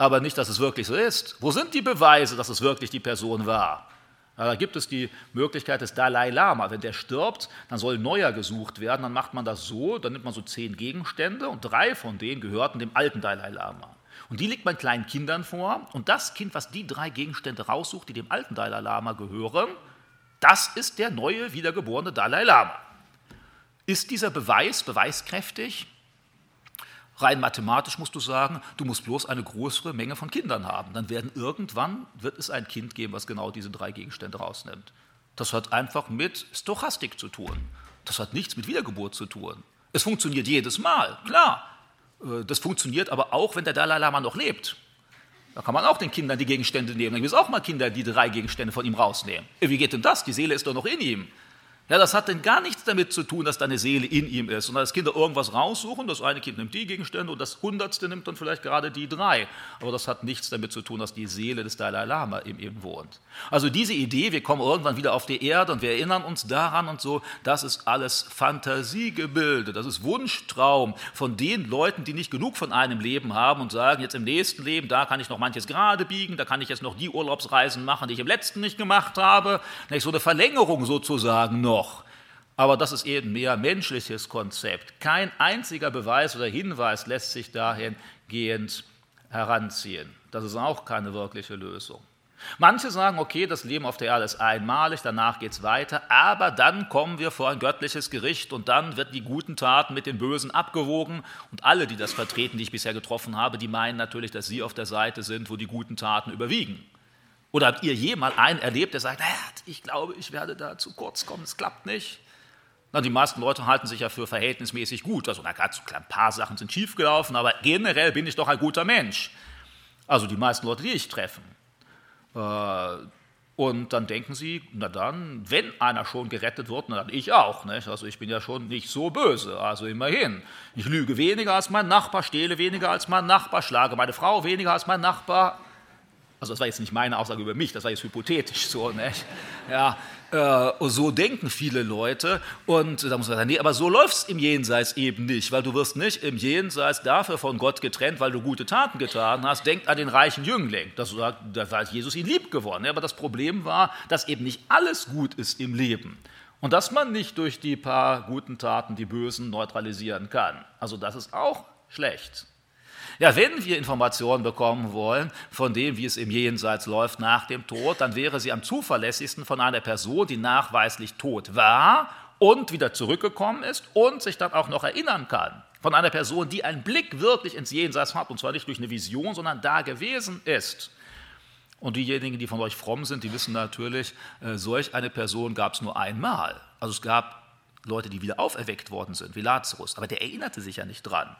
aber nicht, dass es wirklich so ist. Wo sind die Beweise, dass es wirklich die Person war? Da gibt es die Möglichkeit des Dalai Lama. Wenn der stirbt, dann soll neuer gesucht werden. Dann macht man das so, dann nimmt man so zehn Gegenstände und drei von denen gehörten dem alten Dalai Lama. Und die legt man kleinen Kindern vor. Und das Kind, was die drei Gegenstände raussucht, die dem alten Dalai Lama gehören, das ist der neue, wiedergeborene Dalai Lama. Ist dieser Beweis beweiskräftig? Rein mathematisch musst du sagen, du musst bloß eine größere Menge von Kindern haben. Dann werden irgendwann wird es ein Kind geben, was genau diese drei Gegenstände rausnimmt. Das hat einfach mit Stochastik zu tun. Das hat nichts mit Wiedergeburt zu tun. Es funktioniert jedes Mal, klar. Äh, das funktioniert aber auch, wenn der Dalai Lama noch lebt. Da kann man auch den Kindern die Gegenstände nehmen. Dann gibt es auch mal Kinder, die drei Gegenstände von ihm rausnehmen. Wie geht denn das? Die Seele ist doch noch in ihm. Ja, das hat denn gar nichts damit zu tun, dass deine Seele in ihm ist und dass Kinder irgendwas raussuchen. Das eine Kind nimmt die Gegenstände und das Hundertste nimmt dann vielleicht gerade die drei. Aber das hat nichts damit zu tun, dass die Seele des Dalai Lama in ihm wohnt. Also diese Idee, wir kommen irgendwann wieder auf die Erde und wir erinnern uns daran und so, das ist alles Fantasiegebilde, das ist Wunschtraum von den Leuten, die nicht genug von einem Leben haben und sagen, jetzt im nächsten Leben, da kann ich noch manches gerade biegen, da kann ich jetzt noch die Urlaubsreisen machen, die ich im letzten nicht gemacht habe. Nicht so eine Verlängerung sozusagen noch noch. Aber das ist eben mehr menschliches Konzept. Kein einziger Beweis oder Hinweis lässt sich dahingehend heranziehen. Das ist auch keine wirkliche Lösung. Manche sagen, okay, das Leben auf der Erde ist einmalig, danach geht es weiter, aber dann kommen wir vor ein göttliches Gericht und dann wird die guten Taten mit den Bösen abgewogen und alle, die das vertreten, die ich bisher getroffen habe, die meinen natürlich, dass sie auf der Seite sind, wo die guten Taten überwiegen. Oder habt ihr jemals einen erlebt, der sagt, ich glaube, ich werde da zu kurz kommen, es klappt nicht? Na, die meisten Leute halten sich ja für verhältnismäßig gut. Also, na, gerade so ein paar Sachen sind schiefgelaufen, aber generell bin ich doch ein guter Mensch. Also die meisten Leute, die ich treffe. Äh, und dann denken sie, na dann, wenn einer schon gerettet wird, na dann ich auch. Nicht? Also ich bin ja schon nicht so böse, also immerhin. Ich lüge weniger als mein Nachbar, stehle weniger als mein Nachbar, schlage meine Frau weniger als mein Nachbar, also das war jetzt nicht meine Aussage über mich, das war jetzt hypothetisch so. Nicht? Ja, äh, so denken viele Leute und da muss man sagen, nee, aber so läuft es im Jenseits eben nicht, weil du wirst nicht im Jenseits dafür von Gott getrennt, weil du gute Taten getan hast. Denkt an den reichen Jüngling, das sagt, da war Jesus ihn lieb geworden. Aber das Problem war, dass eben nicht alles gut ist im Leben und dass man nicht durch die paar guten Taten die Bösen neutralisieren kann. Also das ist auch schlecht. Ja, wenn wir Informationen bekommen wollen von dem, wie es im Jenseits läuft nach dem Tod, dann wäre sie am zuverlässigsten von einer Person, die nachweislich tot war und wieder zurückgekommen ist und sich dann auch noch erinnern kann. Von einer Person, die einen Blick wirklich ins Jenseits hat, und zwar nicht durch eine Vision, sondern da gewesen ist. Und diejenigen, die von euch fromm sind, die wissen natürlich, äh, solch eine Person gab es nur einmal. Also es gab Leute, die wieder auferweckt worden sind, wie Lazarus, aber der erinnerte sich ja nicht dran.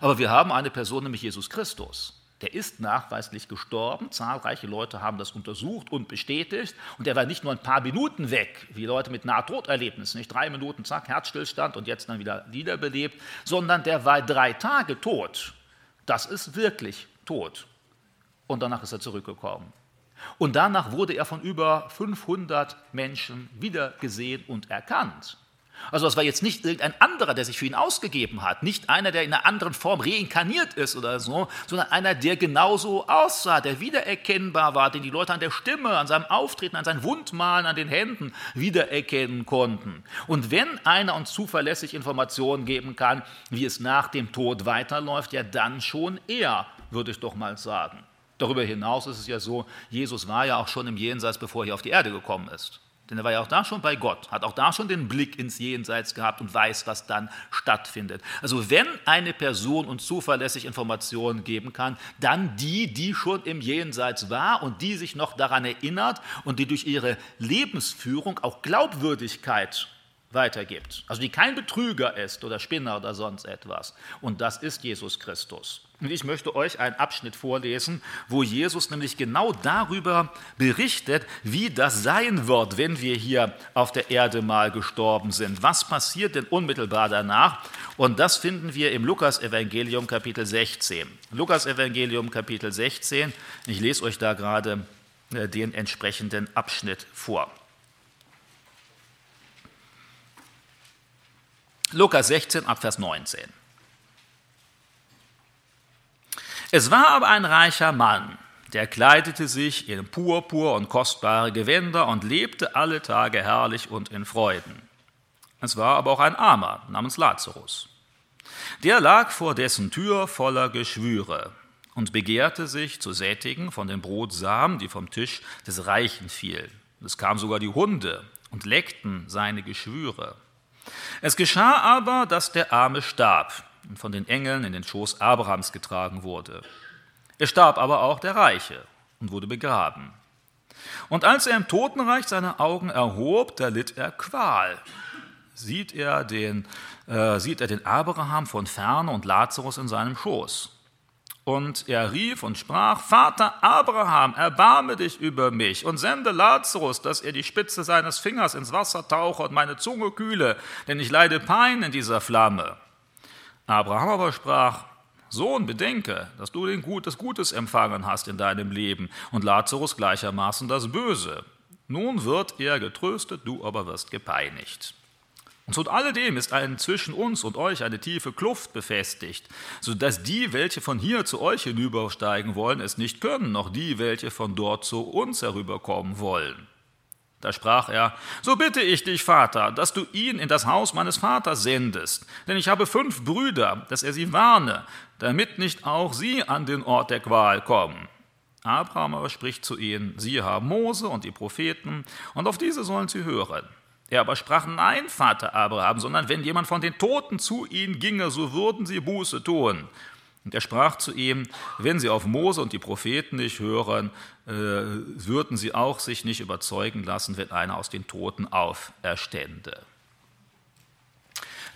Aber wir haben eine Person, nämlich Jesus Christus. Der ist nachweislich gestorben. Zahlreiche Leute haben das untersucht und bestätigt. Und er war nicht nur ein paar Minuten weg, wie Leute mit Nahtoderlebnissen, nicht drei Minuten, zack, Herzstillstand und jetzt dann wieder wiederbelebt, sondern der war drei Tage tot. Das ist wirklich tot. Und danach ist er zurückgekommen. Und danach wurde er von über 500 Menschen wiedergesehen und erkannt. Also das war jetzt nicht irgendein anderer, der sich für ihn ausgegeben hat, nicht einer, der in einer anderen Form reinkarniert ist oder so, sondern einer, der genauso aussah, der wiedererkennbar war, den die Leute an der Stimme, an seinem Auftreten, an seinen Wundmalen, an den Händen wiedererkennen konnten. Und wenn einer uns zuverlässig Informationen geben kann, wie es nach dem Tod weiterläuft, ja dann schon er, würde ich doch mal sagen. Darüber hinaus ist es ja so, Jesus war ja auch schon im Jenseits, bevor er hier auf die Erde gekommen ist. Denn er war ja auch da schon bei Gott, hat auch da schon den Blick ins Jenseits gehabt und weiß, was dann stattfindet. Also wenn eine Person uns zuverlässig Informationen geben kann, dann die, die schon im Jenseits war und die sich noch daran erinnert und die durch ihre Lebensführung auch Glaubwürdigkeit weitergibt. Also die kein Betrüger ist oder Spinner oder sonst etwas. Und das ist Jesus Christus. Und ich möchte euch einen Abschnitt vorlesen, wo Jesus nämlich genau darüber berichtet, wie das sein wird, wenn wir hier auf der Erde mal gestorben sind. Was passiert denn unmittelbar danach? Und das finden wir im Lukas-Evangelium Kapitel 16. Lukas-Evangelium Kapitel 16. Ich lese euch da gerade äh, den entsprechenden Abschnitt vor. Lukas 16 Abvers 19. Es war aber ein reicher Mann, der kleidete sich in Purpur und kostbare Gewänder und lebte alle Tage herrlich und in Freuden. Es war aber auch ein Armer namens Lazarus. Der lag vor dessen Tür voller Geschwüre und begehrte sich zu sättigen von den Brotsamen, die vom Tisch des Reichen fielen. Es kamen sogar die Hunde und leckten seine Geschwüre. Es geschah aber, dass der Arme starb und von den Engeln in den Schoß Abrahams getragen wurde. Er starb aber auch der Reiche und wurde begraben. Und als er im Totenreich seine Augen erhob, da litt er Qual. Sieht er den, äh, sieht er den Abraham von ferne und Lazarus in seinem Schoß. Und er rief und sprach, Vater Abraham, erbarme dich über mich und sende Lazarus, dass er die Spitze seines Fingers ins Wasser tauche und meine Zunge kühle, denn ich leide Pein in dieser Flamme. Abraham aber sprach, Sohn, bedenke, dass du den Gut, das Gutes empfangen hast in deinem Leben und Lazarus gleichermaßen das Böse. Nun wird er getröstet, du aber wirst gepeinigt. Und zu alledem ist ein zwischen uns und euch eine tiefe Kluft befestigt, so dass die, welche von hier zu euch hinübersteigen wollen, es nicht können, noch die, welche von dort zu uns herüberkommen wollen. Da sprach er, so bitte ich dich, Vater, dass du ihn in das Haus meines Vaters sendest, denn ich habe fünf Brüder, dass er sie warne, damit nicht auch sie an den Ort der Qual kommen. Abraham aber spricht zu ihnen, sie haben Mose und die Propheten, und auf diese sollen sie hören. Er aber sprach, nein, Vater Abraham, sondern wenn jemand von den Toten zu ihnen ginge, so würden sie Buße tun. Und er sprach zu ihm, wenn sie auf Mose und die Propheten nicht hören, äh, würden sie auch sich nicht überzeugen lassen, wenn einer aus den Toten auferstände.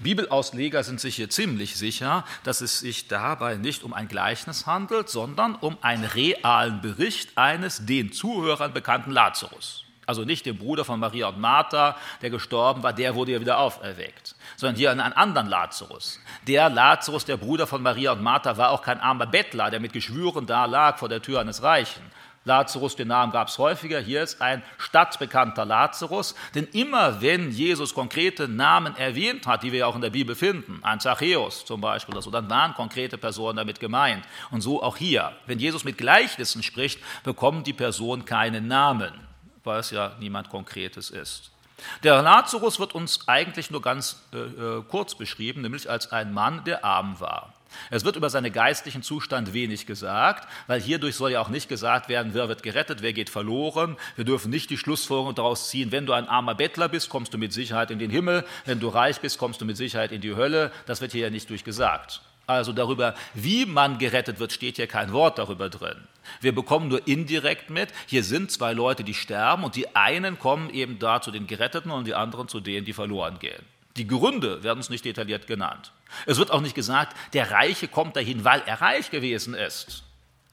Bibelausleger sind sich hier ziemlich sicher, dass es sich dabei nicht um ein Gleichnis handelt, sondern um einen realen Bericht eines den Zuhörern bekannten Lazarus also nicht dem Bruder von Maria und Martha, der gestorben war, der wurde ja wieder auferweckt, sondern hier einen anderen Lazarus. Der Lazarus, der Bruder von Maria und Martha, war auch kein armer Bettler, der mit Geschwüren da lag vor der Tür eines Reichen. Lazarus, den Namen gab es häufiger. Hier ist ein stadtbekannter Lazarus. Denn immer wenn Jesus konkrete Namen erwähnt hat, die wir auch in der Bibel finden, ein Zachäus zum Beispiel oder so, dann waren konkrete Personen damit gemeint. Und so auch hier. Wenn Jesus mit Gleichnissen spricht, bekommen die Personen keinen Namen weil es ja niemand Konkretes ist. Der Lazarus wird uns eigentlich nur ganz äh, äh, kurz beschrieben, nämlich als ein Mann, der arm war. Es wird über seinen geistlichen Zustand wenig gesagt, weil hierdurch soll ja auch nicht gesagt werden, wer wird gerettet, wer geht verloren. Wir dürfen nicht die Schlussfolgerung daraus ziehen, wenn du ein armer Bettler bist, kommst du mit Sicherheit in den Himmel, wenn du reich bist, kommst du mit Sicherheit in die Hölle. Das wird hier ja nicht durchgesagt. Also darüber, wie man gerettet wird, steht hier kein Wort darüber drin. Wir bekommen nur indirekt mit, hier sind zwei Leute, die sterben und die einen kommen eben da zu den Geretteten und die anderen zu denen, die verloren gehen. Die Gründe werden uns nicht detailliert genannt. Es wird auch nicht gesagt, der Reiche kommt dahin, weil er reich gewesen ist.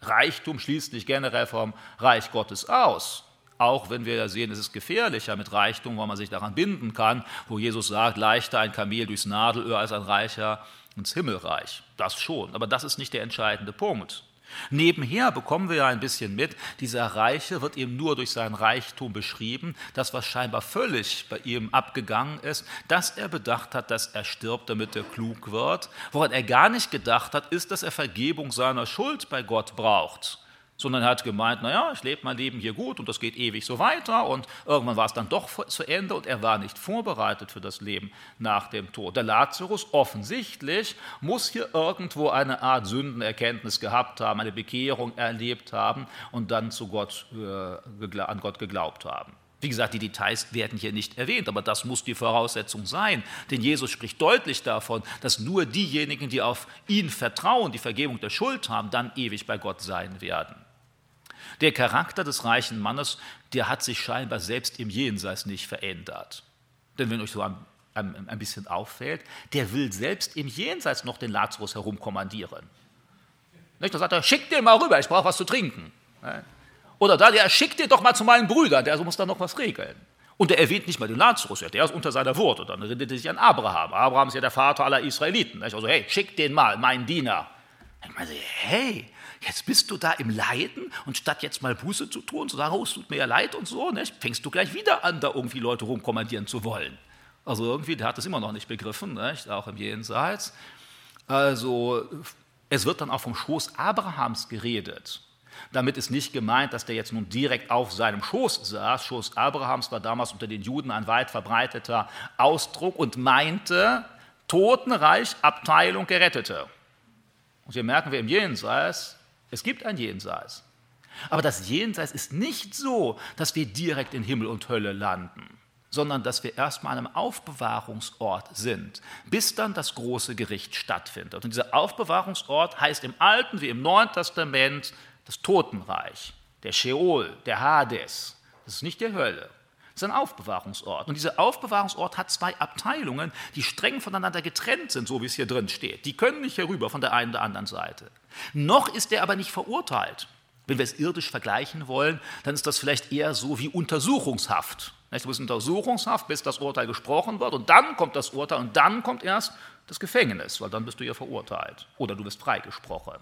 Reichtum schließt nicht generell vom Reich Gottes aus. Auch wenn wir sehen, es ist gefährlicher mit Reichtum, weil man sich daran binden kann, wo Jesus sagt, leichter ein Kamel durchs Nadelöhr als ein Reicher ins Himmelreich. Das schon, aber das ist nicht der entscheidende Punkt. Nebenher bekommen wir ja ein bisschen mit, dieser Reiche wird eben nur durch seinen Reichtum beschrieben, das, was scheinbar völlig bei ihm abgegangen ist, dass er bedacht hat, dass er stirbt, damit er klug wird. Woran er gar nicht gedacht hat, ist, dass er Vergebung seiner Schuld bei Gott braucht sondern er hat gemeint, naja, ich lebe mein Leben hier gut und das geht ewig so weiter und irgendwann war es dann doch zu Ende und er war nicht vorbereitet für das Leben nach dem Tod. Der Lazarus offensichtlich muss hier irgendwo eine Art Sündenerkenntnis gehabt haben, eine Bekehrung erlebt haben und dann zu Gott, äh, an Gott geglaubt haben. Wie gesagt, die Details werden hier nicht erwähnt, aber das muss die Voraussetzung sein. Denn Jesus spricht deutlich davon, dass nur diejenigen, die auf ihn vertrauen, die Vergebung der Schuld haben, dann ewig bei Gott sein werden. Der Charakter des reichen Mannes, der hat sich scheinbar selbst im Jenseits nicht verändert. Denn wenn euch so ein, ein, ein bisschen auffällt, der will selbst im Jenseits noch den Lazarus herumkommandieren. Nicht? Da sagt er, schick den mal rüber, ich brauche was zu trinken. Oder da, der schickt dir doch mal zu meinen Brüdern, der muss da noch was regeln. Und er erwähnt nicht mal den Lazarus, der ist unter seiner. Und dann redet er sich an Abraham. Abraham ist ja der Vater aller Israeliten. Also, hey, schick den mal, meinen Diener. Ich meine, hey, jetzt bist du da im Leiden und statt jetzt mal Buße zu tun, zu sagen, oh, es tut mir ja leid und so, nicht, fängst du gleich wieder an, da irgendwie Leute rumkommandieren zu wollen. Also irgendwie, der hat es immer noch nicht begriffen, nicht, auch im Jenseits. Also es wird dann auch vom Schoß Abrahams geredet. Damit ist nicht gemeint, dass der jetzt nun direkt auf seinem Schoß saß. Schoß Abrahams war damals unter den Juden ein weit verbreiteter Ausdruck und meinte Totenreich, Abteilung Gerettete. Und hier merken wir im Jenseits, es gibt ein Jenseits. Aber das Jenseits ist nicht so, dass wir direkt in Himmel und Hölle landen, sondern dass wir erstmal an einem Aufbewahrungsort sind, bis dann das große Gericht stattfindet. Und dieser Aufbewahrungsort heißt im Alten wie im Neuen Testament das Totenreich, der Sheol, der Hades. Das ist nicht die Hölle. Ist ein Aufbewahrungsort. Und dieser Aufbewahrungsort hat zwei Abteilungen, die streng voneinander getrennt sind, so wie es hier drin steht. Die können nicht herüber von der einen oder anderen Seite. Noch ist er aber nicht verurteilt. Wenn wir es irdisch vergleichen wollen, dann ist das vielleicht eher so wie Untersuchungshaft. Du bist Untersuchungshaft, bis das Urteil gesprochen wird und dann kommt das Urteil und dann kommt erst das Gefängnis, weil dann bist du ja verurteilt oder du wirst freigesprochen.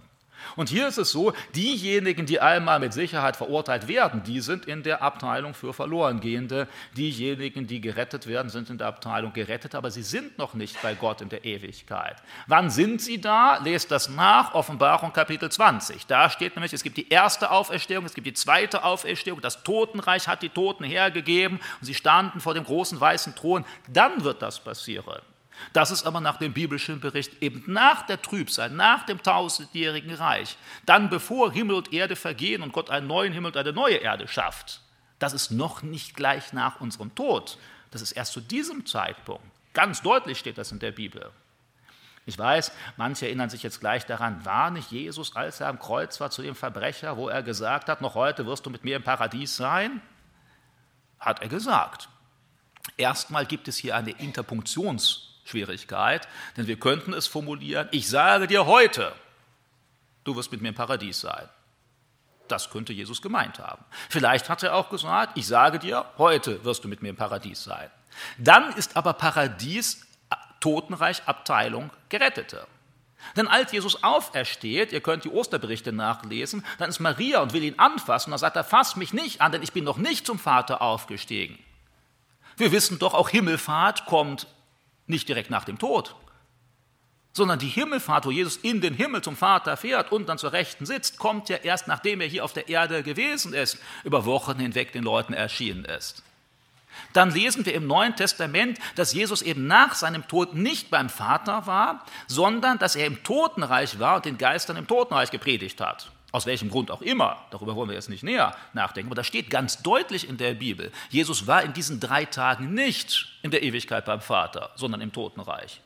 Und hier ist es so, diejenigen, die einmal mit Sicherheit verurteilt werden, die sind in der Abteilung für Verlorengehende. Diejenigen, die gerettet werden, sind in der Abteilung gerettet, aber sie sind noch nicht bei Gott in der Ewigkeit. Wann sind sie da? Lest das nach, Offenbarung Kapitel 20. Da steht nämlich, es gibt die erste Auferstehung, es gibt die zweite Auferstehung, das Totenreich hat die Toten hergegeben und sie standen vor dem großen weißen Thron. Dann wird das passieren. Das ist aber nach dem biblischen Bericht eben nach der Trübsal, nach dem tausendjährigen Reich, dann bevor Himmel und Erde vergehen und Gott einen neuen Himmel und eine neue Erde schafft. Das ist noch nicht gleich nach unserem Tod. Das ist erst zu diesem Zeitpunkt. Ganz deutlich steht das in der Bibel. Ich weiß, manche erinnern sich jetzt gleich daran, war nicht Jesus, als er am Kreuz war, zu dem Verbrecher, wo er gesagt hat, noch heute wirst du mit mir im Paradies sein? Hat er gesagt. Erstmal gibt es hier eine Interpunktions- Schwierigkeit, denn wir könnten es formulieren, ich sage dir heute, du wirst mit mir im Paradies sein. Das könnte Jesus gemeint haben. Vielleicht hat er auch gesagt, ich sage dir, heute wirst du mit mir im Paradies sein. Dann ist aber Paradies Totenreich Abteilung Gerettete. Denn als Jesus aufersteht, ihr könnt die Osterberichte nachlesen, dann ist Maria und will ihn anfassen. Dann sagt er, fass mich nicht an, denn ich bin noch nicht zum Vater aufgestiegen. Wir wissen doch, auch Himmelfahrt kommt nicht direkt nach dem Tod, sondern die Himmelfahrt, wo Jesus in den Himmel zum Vater fährt und dann zur Rechten sitzt, kommt ja erst nachdem er hier auf der Erde gewesen ist, über Wochen hinweg den Leuten erschienen ist. Dann lesen wir im Neuen Testament, dass Jesus eben nach seinem Tod nicht beim Vater war, sondern dass er im Totenreich war und den Geistern im Totenreich gepredigt hat. Aus welchem Grund auch immer, darüber wollen wir jetzt nicht näher nachdenken, aber da steht ganz deutlich in der Bibel, Jesus war in diesen drei Tagen nicht in der Ewigkeit beim Vater, sondern im Totenreich.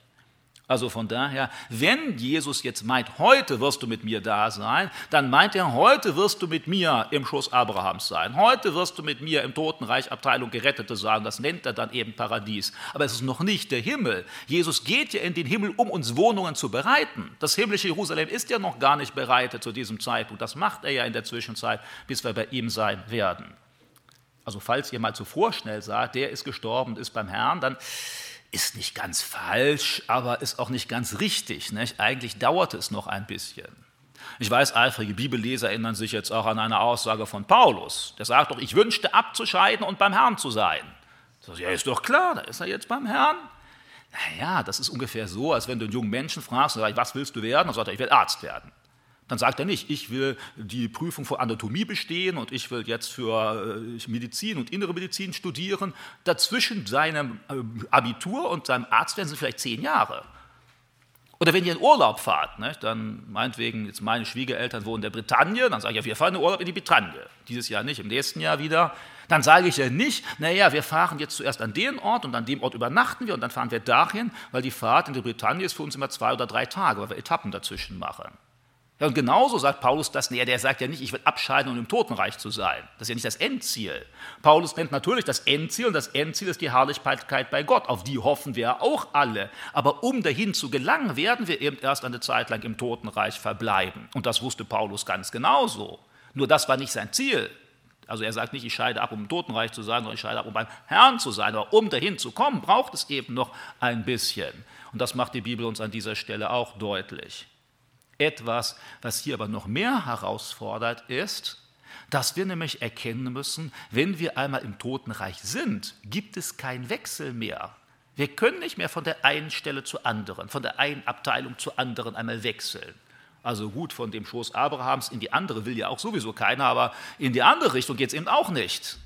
Also von daher, wenn Jesus jetzt meint, heute wirst du mit mir da sein, dann meint er, heute wirst du mit mir im Schoß Abrahams sein. Heute wirst du mit mir im Totenreich Abteilung Gerettete sein. Das nennt er dann eben Paradies. Aber es ist noch nicht der Himmel. Jesus geht ja in den Himmel, um uns Wohnungen zu bereiten. Das himmlische Jerusalem ist ja noch gar nicht bereitet zu diesem Zeitpunkt. Das macht er ja in der Zwischenzeit, bis wir bei ihm sein werden. Also falls ihr mal zu vorschnell sagt, der ist gestorben, ist beim Herrn, dann ist nicht ganz falsch, aber ist auch nicht ganz richtig. Nicht? Eigentlich dauerte es noch ein bisschen. Ich weiß, eifrige Bibelleser erinnern sich jetzt auch an eine Aussage von Paulus. Der sagt doch, ich wünschte abzuscheiden und beim Herrn zu sein. Das, ja, ist doch klar, da ist er jetzt beim Herrn. Naja, das ist ungefähr so, als wenn du einen jungen Menschen fragst, was willst du werden? Dann sagt er, ich will Arzt werden. Dann sagt er nicht, ich will die Prüfung für Anatomie bestehen und ich will jetzt für äh, Medizin und innere Medizin studieren. Dazwischen seinem äh, Abitur und seinem Arztwerden sind vielleicht zehn Jahre. Oder wenn ihr in Urlaub fahrt, ne, dann meinetwegen, jetzt meine Schwiegereltern wohnen in der Bretagne, dann sage ich, ja, wir fahren in Urlaub in die Bretagne. Dieses Jahr nicht, im nächsten Jahr wieder. Dann sage ich ja nicht, naja, wir fahren jetzt zuerst an den Ort und an dem Ort übernachten wir und dann fahren wir dahin, weil die Fahrt in die Bretagne ist für uns immer zwei oder drei Tage, weil wir Etappen dazwischen machen. Ja, und genauso sagt Paulus das, nee, der sagt ja nicht, ich will abscheiden, um im Totenreich zu sein. Das ist ja nicht das Endziel. Paulus nennt natürlich das Endziel und das Endziel ist die Herrlichkeit bei Gott. Auf die hoffen wir auch alle. Aber um dahin zu gelangen, werden wir eben erst eine Zeit lang im Totenreich verbleiben. Und das wusste Paulus ganz genauso. Nur das war nicht sein Ziel. Also er sagt nicht, ich scheide ab, um im Totenreich zu sein, sondern ich scheide ab, um beim Herrn zu sein. Aber um dahin zu kommen, braucht es eben noch ein bisschen. Und das macht die Bibel uns an dieser Stelle auch deutlich. Etwas, was hier aber noch mehr herausfordert, ist, dass wir nämlich erkennen müssen, wenn wir einmal im Totenreich sind, gibt es keinen Wechsel mehr. Wir können nicht mehr von der einen Stelle zur anderen, von der einen Abteilung zur anderen einmal wechseln. Also gut, von dem Schoß Abrahams in die andere will ja auch sowieso keiner, aber in die andere Richtung geht es eben auch nicht.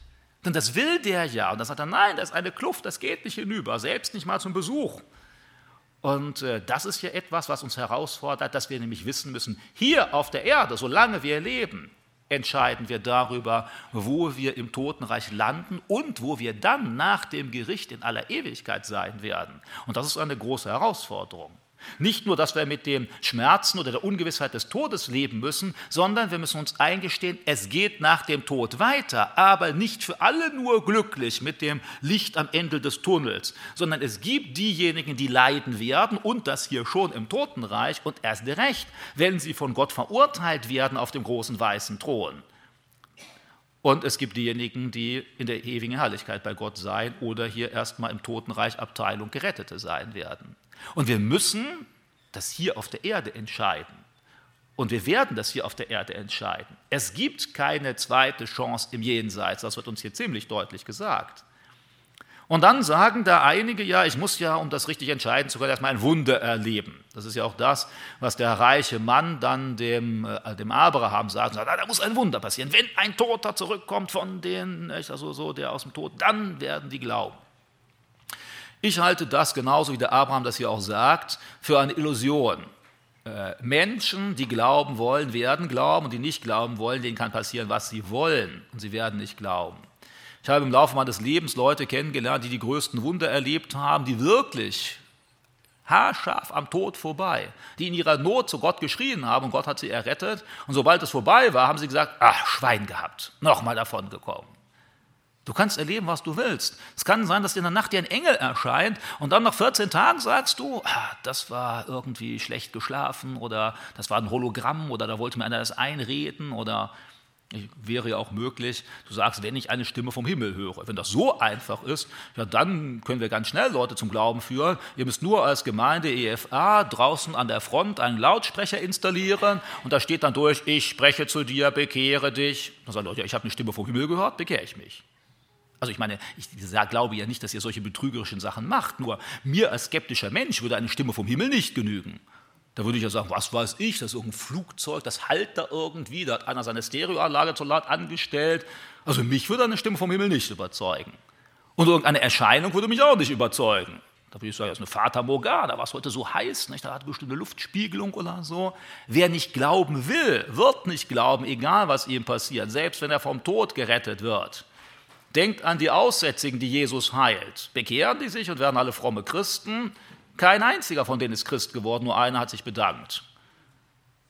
Denn das will der ja. Und dann sagt er, nein, das ist eine Kluft, das geht nicht hinüber, selbst nicht mal zum Besuch. Und äh, das ist ja etwas, was uns herausfordert, dass wir nämlich wissen müssen, hier auf der Erde, solange wir leben, entscheiden wir darüber, wo wir im Totenreich landen und wo wir dann nach dem Gericht in aller Ewigkeit sein werden. Und das ist eine große Herausforderung. Nicht nur, dass wir mit den Schmerzen oder der Ungewissheit des Todes leben müssen, sondern wir müssen uns eingestehen, es geht nach dem Tod weiter, aber nicht für alle nur glücklich mit dem Licht am Ende des Tunnels, sondern es gibt diejenigen, die leiden werden und das hier schon im Totenreich und erst recht, wenn sie von Gott verurteilt werden auf dem großen weißen Thron. Und es gibt diejenigen, die in der ewigen Herrlichkeit bei Gott sein oder hier erstmal im Totenreich Abteilung Gerettete sein werden. Und wir müssen das hier auf der Erde entscheiden. Und wir werden das hier auf der Erde entscheiden. Es gibt keine zweite Chance im Jenseits, das wird uns hier ziemlich deutlich gesagt. Und dann sagen da einige, ja, ich muss ja, um das richtig entscheiden zu können, erstmal ein Wunder erleben. Das ist ja auch das, was der reiche Mann dann dem, äh, dem Abraham sagt. sagt da muss ein Wunder passieren. Wenn ein Toter zurückkommt von denen, also so der aus dem Tod, dann werden die glauben. Ich halte das genauso wie der Abraham das hier auch sagt, für eine Illusion. Äh, Menschen, die glauben wollen, werden glauben und die nicht glauben wollen, denen kann passieren, was sie wollen und sie werden nicht glauben. Ich habe im Laufe meines Lebens Leute kennengelernt, die die größten Wunder erlebt haben, die wirklich haarscharf am Tod vorbei, die in ihrer Not zu Gott geschrien haben und Gott hat sie errettet. Und sobald es vorbei war, haben sie gesagt, ach, Schwein gehabt, nochmal davon gekommen. Du kannst erleben, was du willst. Es kann sein, dass dir in der Nacht dir ein Engel erscheint und dann nach 14 Tagen sagst du, ah, das war irgendwie schlecht geschlafen oder das war ein Hologramm oder da wollte mir einer das einreden oder wäre ja auch möglich, du sagst, wenn ich eine Stimme vom Himmel höre. Wenn das so einfach ist, ja, dann können wir ganz schnell Leute zum Glauben führen. Ihr müsst nur als Gemeinde EFA draußen an der Front einen Lautsprecher installieren und da steht dann durch, ich spreche zu dir, bekehre dich. Dann sagen Leute, ja, ich habe eine Stimme vom Himmel gehört, bekehre ich mich. Also ich meine, ich glaube ja nicht, dass ihr solche betrügerischen Sachen macht, nur mir als skeptischer Mensch würde eine Stimme vom Himmel nicht genügen. Da würde ich ja sagen, was weiß ich, das ist irgendein Flugzeug, das halt da irgendwie, da hat einer seine Stereoanlage zu laut angestellt. Also mich würde eine Stimme vom Himmel nicht überzeugen. Und irgendeine Erscheinung würde mich auch nicht überzeugen. Da würde ich sagen, das ist eine Fata Morgana, was heute so heißt, nicht? da hat bestimmt eine Luftspiegelung oder so. Wer nicht glauben will, wird nicht glauben, egal was ihm passiert, selbst wenn er vom Tod gerettet wird. Denkt an die Aussätzigen, die Jesus heilt. Bekehren die sich und werden alle fromme Christen. Kein einziger von denen ist Christ geworden, nur einer hat sich bedankt.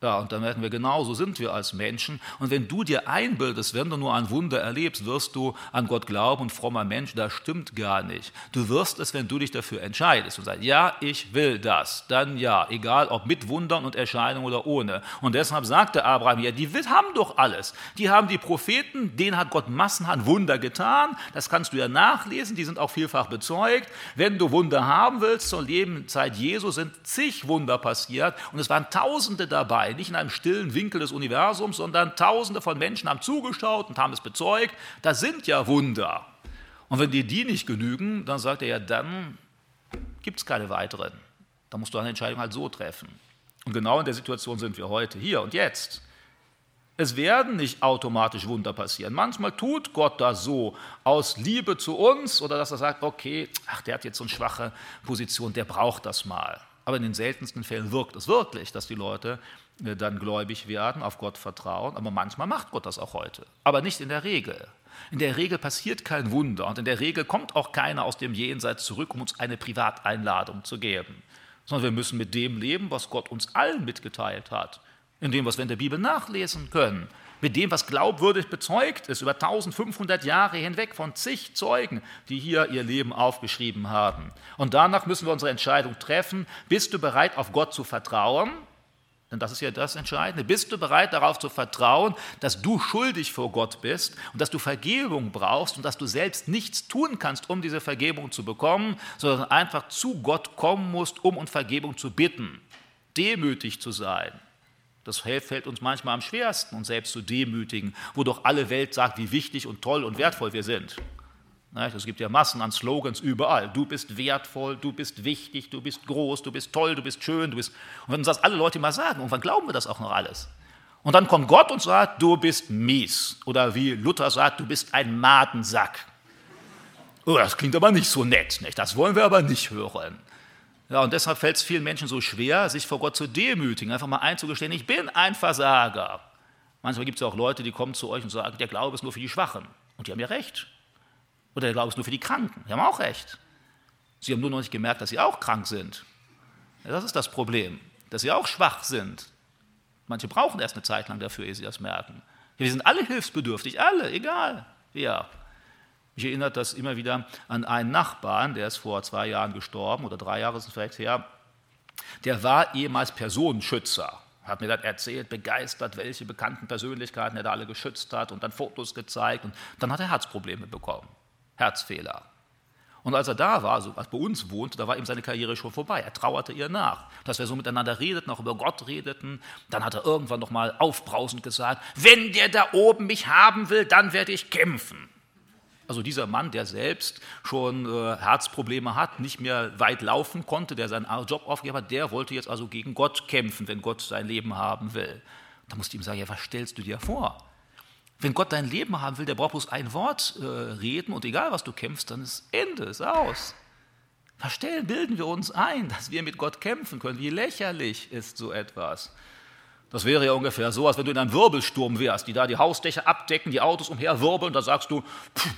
Ja, und dann merken wir, genau so sind wir als Menschen. Und wenn du dir einbildest, wenn du nur ein Wunder erlebst, wirst du an Gott glauben und frommer Mensch, das stimmt gar nicht. Du wirst es, wenn du dich dafür entscheidest und sagst, ja, ich will das, dann ja, egal ob mit Wundern und Erscheinungen oder ohne. Und deshalb sagte Abraham, ja, die haben doch alles. Die haben die Propheten, denen hat Gott massenhaft Wunder getan. Das kannst du ja nachlesen, die sind auch vielfach bezeugt. Wenn du Wunder haben willst, zur Lebenszeit Jesu sind zig Wunder passiert und es waren Tausende dabei nicht in einem stillen Winkel des Universums, sondern tausende von Menschen haben zugeschaut und haben es bezeugt. Das sind ja Wunder. Und wenn dir die nicht genügen, dann sagt er ja, dann gibt es keine weiteren. Da musst du eine Entscheidung halt so treffen. Und genau in der Situation sind wir heute, hier und jetzt. Es werden nicht automatisch Wunder passieren. Manchmal tut Gott das so aus Liebe zu uns oder dass er sagt, okay, ach, der hat jetzt so eine schwache Position, der braucht das mal. Aber in den seltensten Fällen wirkt es wirklich, dass die Leute dann gläubig werden, auf Gott vertrauen. Aber manchmal macht Gott das auch heute. Aber nicht in der Regel. In der Regel passiert kein Wunder und in der Regel kommt auch keiner aus dem Jenseits zurück, um uns eine Privateinladung zu geben. Sondern wir müssen mit dem leben, was Gott uns allen mitgeteilt hat. In dem, was wir in der Bibel nachlesen können. Mit dem, was glaubwürdig bezeugt ist, über 1500 Jahre hinweg von zig Zeugen, die hier ihr Leben aufgeschrieben haben. Und danach müssen wir unsere Entscheidung treffen. Bist du bereit, auf Gott zu vertrauen? Denn das ist ja das Entscheidende. Bist du bereit darauf zu vertrauen, dass du schuldig vor Gott bist und dass du Vergebung brauchst und dass du selbst nichts tun kannst, um diese Vergebung zu bekommen, sondern einfach zu Gott kommen musst, um um Vergebung zu bitten, demütig zu sein. Das fällt uns manchmal am schwersten, uns selbst zu demütigen, wo doch alle Welt sagt, wie wichtig und toll und wertvoll wir sind. Es gibt ja Massen an Slogans überall. Du bist wertvoll, du bist wichtig, du bist groß, du bist toll, du bist schön, du bist. Und wenn uns das alle Leute mal sagen, irgendwann glauben wir das auch noch alles. Und dann kommt Gott und sagt, du bist mies. Oder wie Luther sagt, du bist ein Madensack. Oh, das klingt aber nicht so nett. Nicht? Das wollen wir aber nicht hören. Ja, und deshalb fällt es vielen Menschen so schwer, sich vor Gott zu demütigen, einfach mal einzugestehen, ich bin ein Versager. Manchmal gibt es ja auch Leute, die kommen zu euch und sagen, der Glaube ist nur für die Schwachen. Und die haben ja recht. Oder der Glaube ist nur für die Kranken. Die haben auch recht. Sie haben nur noch nicht gemerkt, dass sie auch krank sind. Das ist das Problem, dass sie auch schwach sind. Manche brauchen erst eine Zeit lang dafür, ehe sie das merken. Wir sind alle hilfsbedürftig, alle, egal wer. Mich erinnert das immer wieder an einen Nachbarn, der ist vor zwei Jahren gestorben oder drei Jahre ist es vielleicht her. Der war ehemals Personenschützer hat mir dann erzählt, begeistert, welche bekannten Persönlichkeiten er da alle geschützt hat und dann Fotos gezeigt. Und dann hat er Herzprobleme bekommen, Herzfehler. Und als er da war, also als bei uns wohnte, da war ihm seine Karriere schon vorbei. Er trauerte ihr nach. Dass wir so miteinander redeten, auch über Gott redeten. Dann hat er irgendwann nochmal aufbrausend gesagt, wenn der da oben mich haben will, dann werde ich kämpfen. Also dieser Mann, der selbst schon äh, Herzprobleme hat, nicht mehr weit laufen konnte, der seinen Job aufgegeben hat, der wollte jetzt also gegen Gott kämpfen, wenn Gott sein Leben haben will. Da musste ich ihm sagen, ja, was stellst du dir vor? Wenn Gott dein Leben haben will, der braucht bloß ein Wort äh, reden und egal was du kämpfst, dann ist Ende, ist aus. Verstellen, bilden wir uns ein, dass wir mit Gott kämpfen können. Wie lächerlich ist so etwas? Das wäre ja ungefähr so, als wenn du in einem Wirbelsturm wärst, die da die Hausdächer abdecken, die Autos umherwirbeln, da sagst du,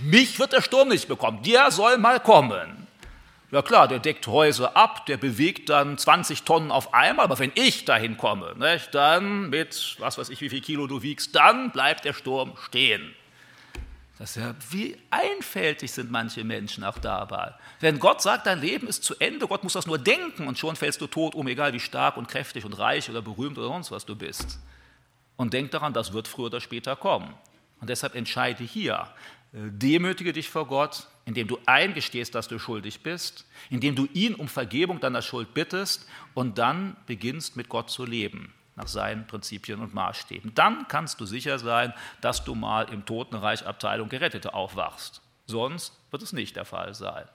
mich wird der Sturm nicht bekommen, der soll mal kommen. Ja klar, der deckt Häuser ab, der bewegt dann 20 Tonnen auf einmal, aber wenn ich dahin komme, nicht, dann mit, was weiß ich, wie viel Kilo du wiegst, dann bleibt der Sturm stehen. Das ja, wie einfältig sind manche Menschen auch dabei. Wenn Gott sagt, dein Leben ist zu Ende, Gott muss das nur denken und schon fällst du tot um, egal wie stark und kräftig und reich oder berühmt oder sonst was du bist. Und denk daran, das wird früher oder später kommen. Und deshalb entscheide hier, äh, demütige dich vor Gott, indem du eingestehst, dass du schuldig bist, indem du ihn um Vergebung deiner Schuld bittest und dann beginnst mit Gott zu leben nach seinen Prinzipien und Maßstäben. Dann kannst du sicher sein, dass du mal im Totenreichabteilung Gerettete aufwachst. Sonst wird es nicht der Fall sein.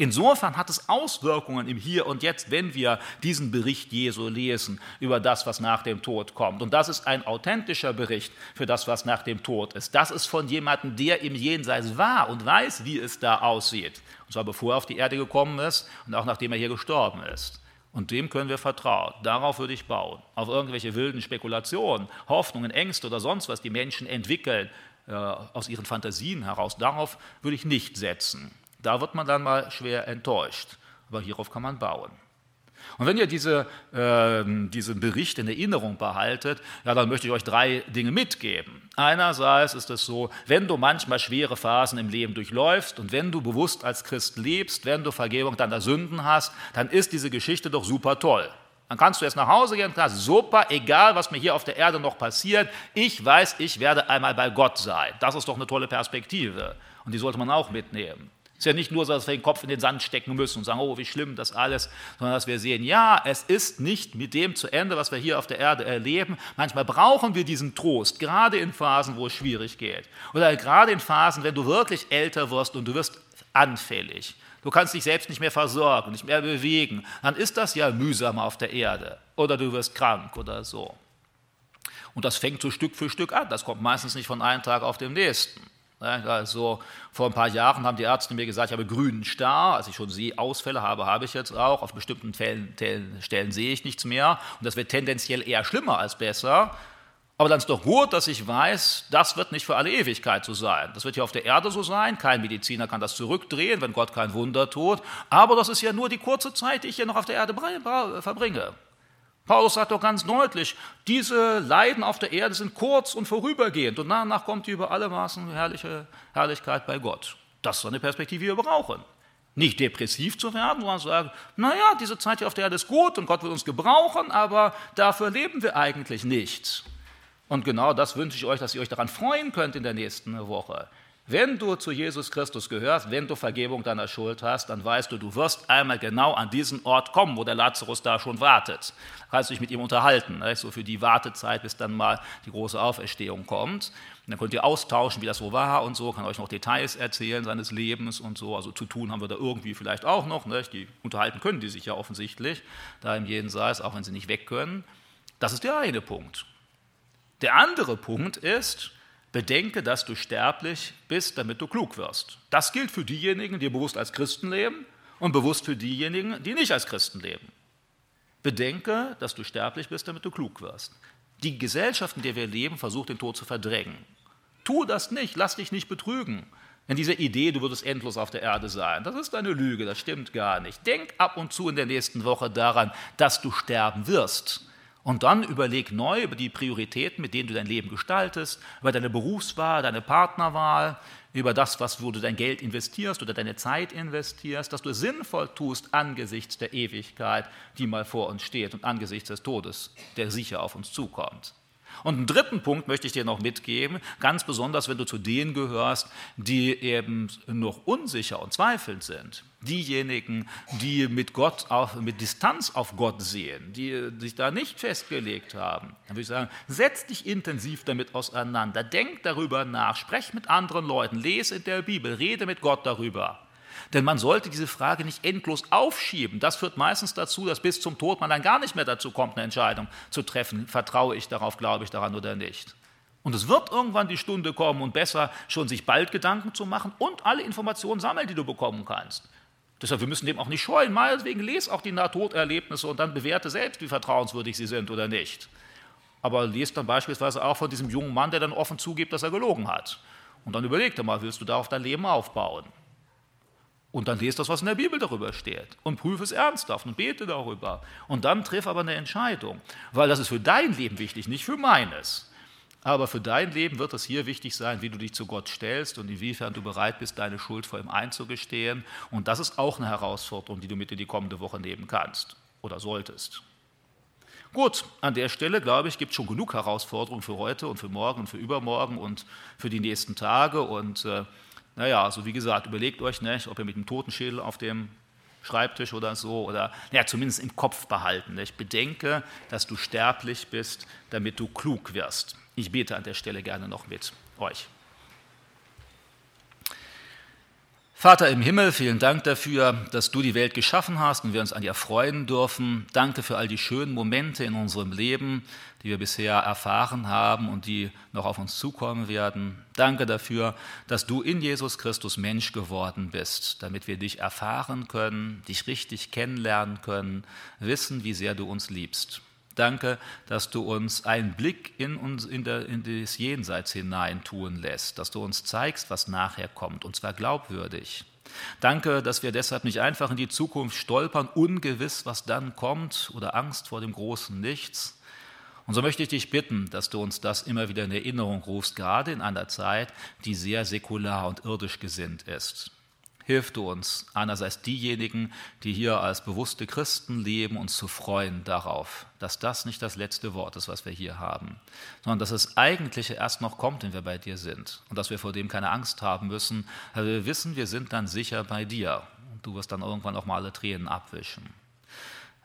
Insofern hat es Auswirkungen im Hier und Jetzt, wenn wir diesen Bericht Jesu lesen über das, was nach dem Tod kommt. Und das ist ein authentischer Bericht für das, was nach dem Tod ist. Das ist von jemandem, der im Jenseits war und weiß, wie es da aussieht. Und zwar bevor er auf die Erde gekommen ist und auch nachdem er hier gestorben ist. Und dem können wir vertrauen. Darauf würde ich bauen. Auf irgendwelche wilden Spekulationen, Hoffnungen, Ängste oder sonst was die Menschen entwickeln, äh, aus ihren Fantasien heraus. Darauf würde ich nicht setzen. Da wird man dann mal schwer enttäuscht. Aber hierauf kann man bauen. Und wenn ihr diese, äh, diesen Bericht in Erinnerung behaltet, ja, dann möchte ich euch drei Dinge mitgeben. Einerseits ist es so, wenn du manchmal schwere Phasen im Leben durchläufst und wenn du bewusst als Christ lebst, wenn du Vergebung deiner Sünden hast, dann ist diese Geschichte doch super toll. Dann kannst du jetzt nach Hause gehen und sagst, super, egal was mir hier auf der Erde noch passiert, ich weiß, ich werde einmal bei Gott sein. Das ist doch eine tolle Perspektive und die sollte man auch mitnehmen. Es ist ja nicht nur so, dass wir den Kopf in den Sand stecken müssen und sagen, oh, wie schlimm das alles, sondern dass wir sehen, ja, es ist nicht mit dem zu Ende, was wir hier auf der Erde erleben. Manchmal brauchen wir diesen Trost, gerade in Phasen, wo es schwierig geht. Oder gerade in Phasen, wenn du wirklich älter wirst und du wirst anfällig. Du kannst dich selbst nicht mehr versorgen, nicht mehr bewegen. Dann ist das ja mühsam auf der Erde. Oder du wirst krank oder so. Und das fängt so Stück für Stück an. Das kommt meistens nicht von einem Tag auf den nächsten. Also vor ein paar Jahren haben die Ärzte mir gesagt, ich habe grünen Star, als ich schon Sehausfälle habe, habe ich jetzt auch. Auf bestimmten Fällen, Stellen sehe ich nichts mehr und das wird tendenziell eher schlimmer als besser. Aber dann ist doch gut, dass ich weiß, das wird nicht für alle Ewigkeit so sein. Das wird hier auf der Erde so sein. Kein Mediziner kann das zurückdrehen, wenn Gott kein Wunder tut. Aber das ist ja nur die kurze Zeit, die ich hier noch auf der Erde verbringe. Paulus sagt doch ganz deutlich, diese Leiden auf der Erde sind kurz und vorübergehend und danach kommt die über alle Maßen herrliche Herrlichkeit bei Gott. Das ist eine Perspektive, die wir brauchen. Nicht depressiv zu werden, sondern zu sagen, naja, diese Zeit hier auf der Erde ist gut und Gott will uns gebrauchen, aber dafür leben wir eigentlich nicht. Und genau das wünsche ich euch, dass ihr euch daran freuen könnt in der nächsten Woche. Wenn du zu Jesus Christus gehörst, wenn du Vergebung deiner Schuld hast, dann weißt du, du wirst einmal genau an diesen Ort kommen, wo der Lazarus da schon wartet. Da kannst du dich mit ihm unterhalten, ne? so für die Wartezeit, bis dann mal die große Auferstehung kommt. Und dann könnt ihr austauschen, wie das so war und so, kann euch noch Details erzählen seines Lebens und so. Also zu tun haben wir da irgendwie vielleicht auch noch. Ne? Die unterhalten können die sich ja offensichtlich da im Jenseits, auch wenn sie nicht weg können. Das ist der eine Punkt. Der andere Punkt ist, Bedenke, dass du sterblich bist, damit du klug wirst. Das gilt für diejenigen, die bewusst als Christen leben und bewusst für diejenigen, die nicht als Christen leben. Bedenke, dass du sterblich bist, damit du klug wirst. Die Gesellschaft, in der wir leben, versucht den Tod zu verdrängen. Tu das nicht, lass dich nicht betrügen. Denn diese Idee, du würdest endlos auf der Erde sein, das ist eine Lüge, das stimmt gar nicht. Denk ab und zu in der nächsten Woche daran, dass du sterben wirst. Und dann überleg neu über die Prioritäten, mit denen du dein Leben gestaltest, über deine Berufswahl, deine Partnerwahl, über das, was, wo du dein Geld investierst oder deine Zeit investierst, dass du sinnvoll tust angesichts der Ewigkeit, die mal vor uns steht und angesichts des Todes, der sicher auf uns zukommt. Und einen dritten Punkt möchte ich dir noch mitgeben, ganz besonders, wenn du zu denen gehörst, die eben noch unsicher und zweifelnd sind. Diejenigen, die mit Gott auf, mit Distanz auf Gott sehen, die sich da nicht festgelegt haben. Dann würde ich sagen, setz dich intensiv damit auseinander, denk darüber nach, sprech mit anderen Leuten, lese in der Bibel, rede mit Gott darüber. Denn man sollte diese Frage nicht endlos aufschieben. Das führt meistens dazu, dass bis zum Tod man dann gar nicht mehr dazu kommt, eine Entscheidung zu treffen. Vertraue ich darauf, glaube ich daran oder nicht. Und es wird irgendwann die Stunde kommen und besser schon sich bald Gedanken zu machen und alle Informationen sammeln, die du bekommen kannst. Deshalb, wir müssen dem auch nicht scheuen. Meinetwegen lese auch die Nahtoderlebnisse und dann bewerte selbst, wie vertrauenswürdig sie sind oder nicht. Aber lest dann beispielsweise auch von diesem jungen Mann, der dann offen zugibt, dass er gelogen hat. Und dann überleg dir mal, willst du darauf dein Leben aufbauen? Und dann lest das, was in der Bibel darüber steht und prüfe es ernsthaft und bete darüber. Und dann triff aber eine Entscheidung, weil das ist für dein Leben wichtig, nicht für meines. Aber für dein Leben wird es hier wichtig sein, wie du dich zu Gott stellst und inwiefern du bereit bist, deine Schuld vor ihm einzugestehen. Und das ist auch eine Herausforderung, die du mit in die kommende Woche nehmen kannst oder solltest. Gut, an der Stelle, glaube ich, gibt es schon genug Herausforderungen für heute und für morgen und für übermorgen und für die nächsten Tage. Und äh, naja, also wie gesagt, überlegt euch nicht, ob ihr mit einem Totenschädel auf dem Schreibtisch oder so, oder naja, zumindest im Kopf behalten. Nicht? Bedenke, dass du sterblich bist, damit du klug wirst. Ich bete an der Stelle gerne noch mit euch. Vater im Himmel, vielen Dank dafür, dass du die Welt geschaffen hast und wir uns an dir freuen dürfen. Danke für all die schönen Momente in unserem Leben, die wir bisher erfahren haben und die noch auf uns zukommen werden. Danke dafür, dass du in Jesus Christus Mensch geworden bist, damit wir dich erfahren können, dich richtig kennenlernen können, wissen, wie sehr du uns liebst. Danke, dass du uns einen Blick in, uns, in, der, in das Jenseits hinein tun lässt, dass du uns zeigst, was nachher kommt, und zwar glaubwürdig. Danke, dass wir deshalb nicht einfach in die Zukunft stolpern, ungewiss, was dann kommt, oder Angst vor dem großen Nichts. Und so möchte ich dich bitten, dass du uns das immer wieder in Erinnerung rufst, gerade in einer Zeit, die sehr säkular und irdisch gesinnt ist hilf du uns, einerseits diejenigen, die hier als bewusste Christen leben, uns zu freuen darauf, dass das nicht das letzte Wort ist, was wir hier haben, sondern dass das Eigentliche erst noch kommt, wenn wir bei dir sind und dass wir vor dem keine Angst haben müssen, weil wir wissen, wir sind dann sicher bei dir und du wirst dann irgendwann auch mal alle Tränen abwischen.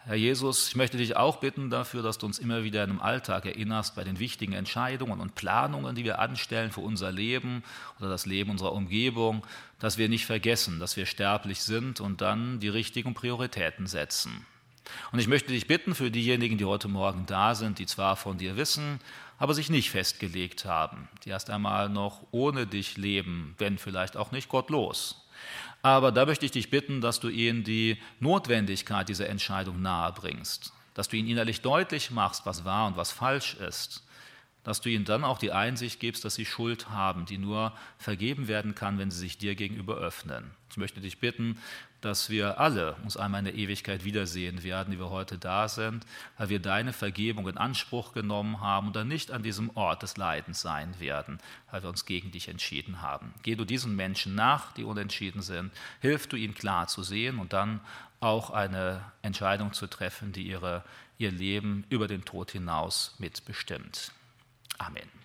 Herr Jesus, ich möchte dich auch bitten dafür, dass du uns immer wieder im Alltag erinnerst bei den wichtigen Entscheidungen und Planungen, die wir anstellen für unser Leben oder das Leben unserer Umgebung, dass wir nicht vergessen, dass wir sterblich sind und dann die richtigen Prioritäten setzen. Und ich möchte dich bitten für diejenigen, die heute Morgen da sind, die zwar von dir wissen, aber sich nicht festgelegt haben, die erst einmal noch ohne dich leben, wenn vielleicht auch nicht gottlos. Aber da möchte ich dich bitten, dass du ihnen die Notwendigkeit dieser Entscheidung nahebringst, dass du ihnen innerlich deutlich machst, was wahr und was falsch ist, dass du ihnen dann auch die Einsicht gibst, dass sie Schuld haben, die nur vergeben werden kann, wenn sie sich dir gegenüber öffnen. Ich möchte dich bitten, dass wir alle uns einmal in der Ewigkeit wiedersehen werden, die wir heute da sind, weil wir deine Vergebung in Anspruch genommen haben und dann nicht an diesem Ort des Leidens sein werden, weil wir uns gegen dich entschieden haben. Geh du diesen Menschen nach, die unentschieden sind, hilf du ihnen klar zu sehen und dann auch eine Entscheidung zu treffen, die ihre, ihr Leben über den Tod hinaus mitbestimmt. Amen.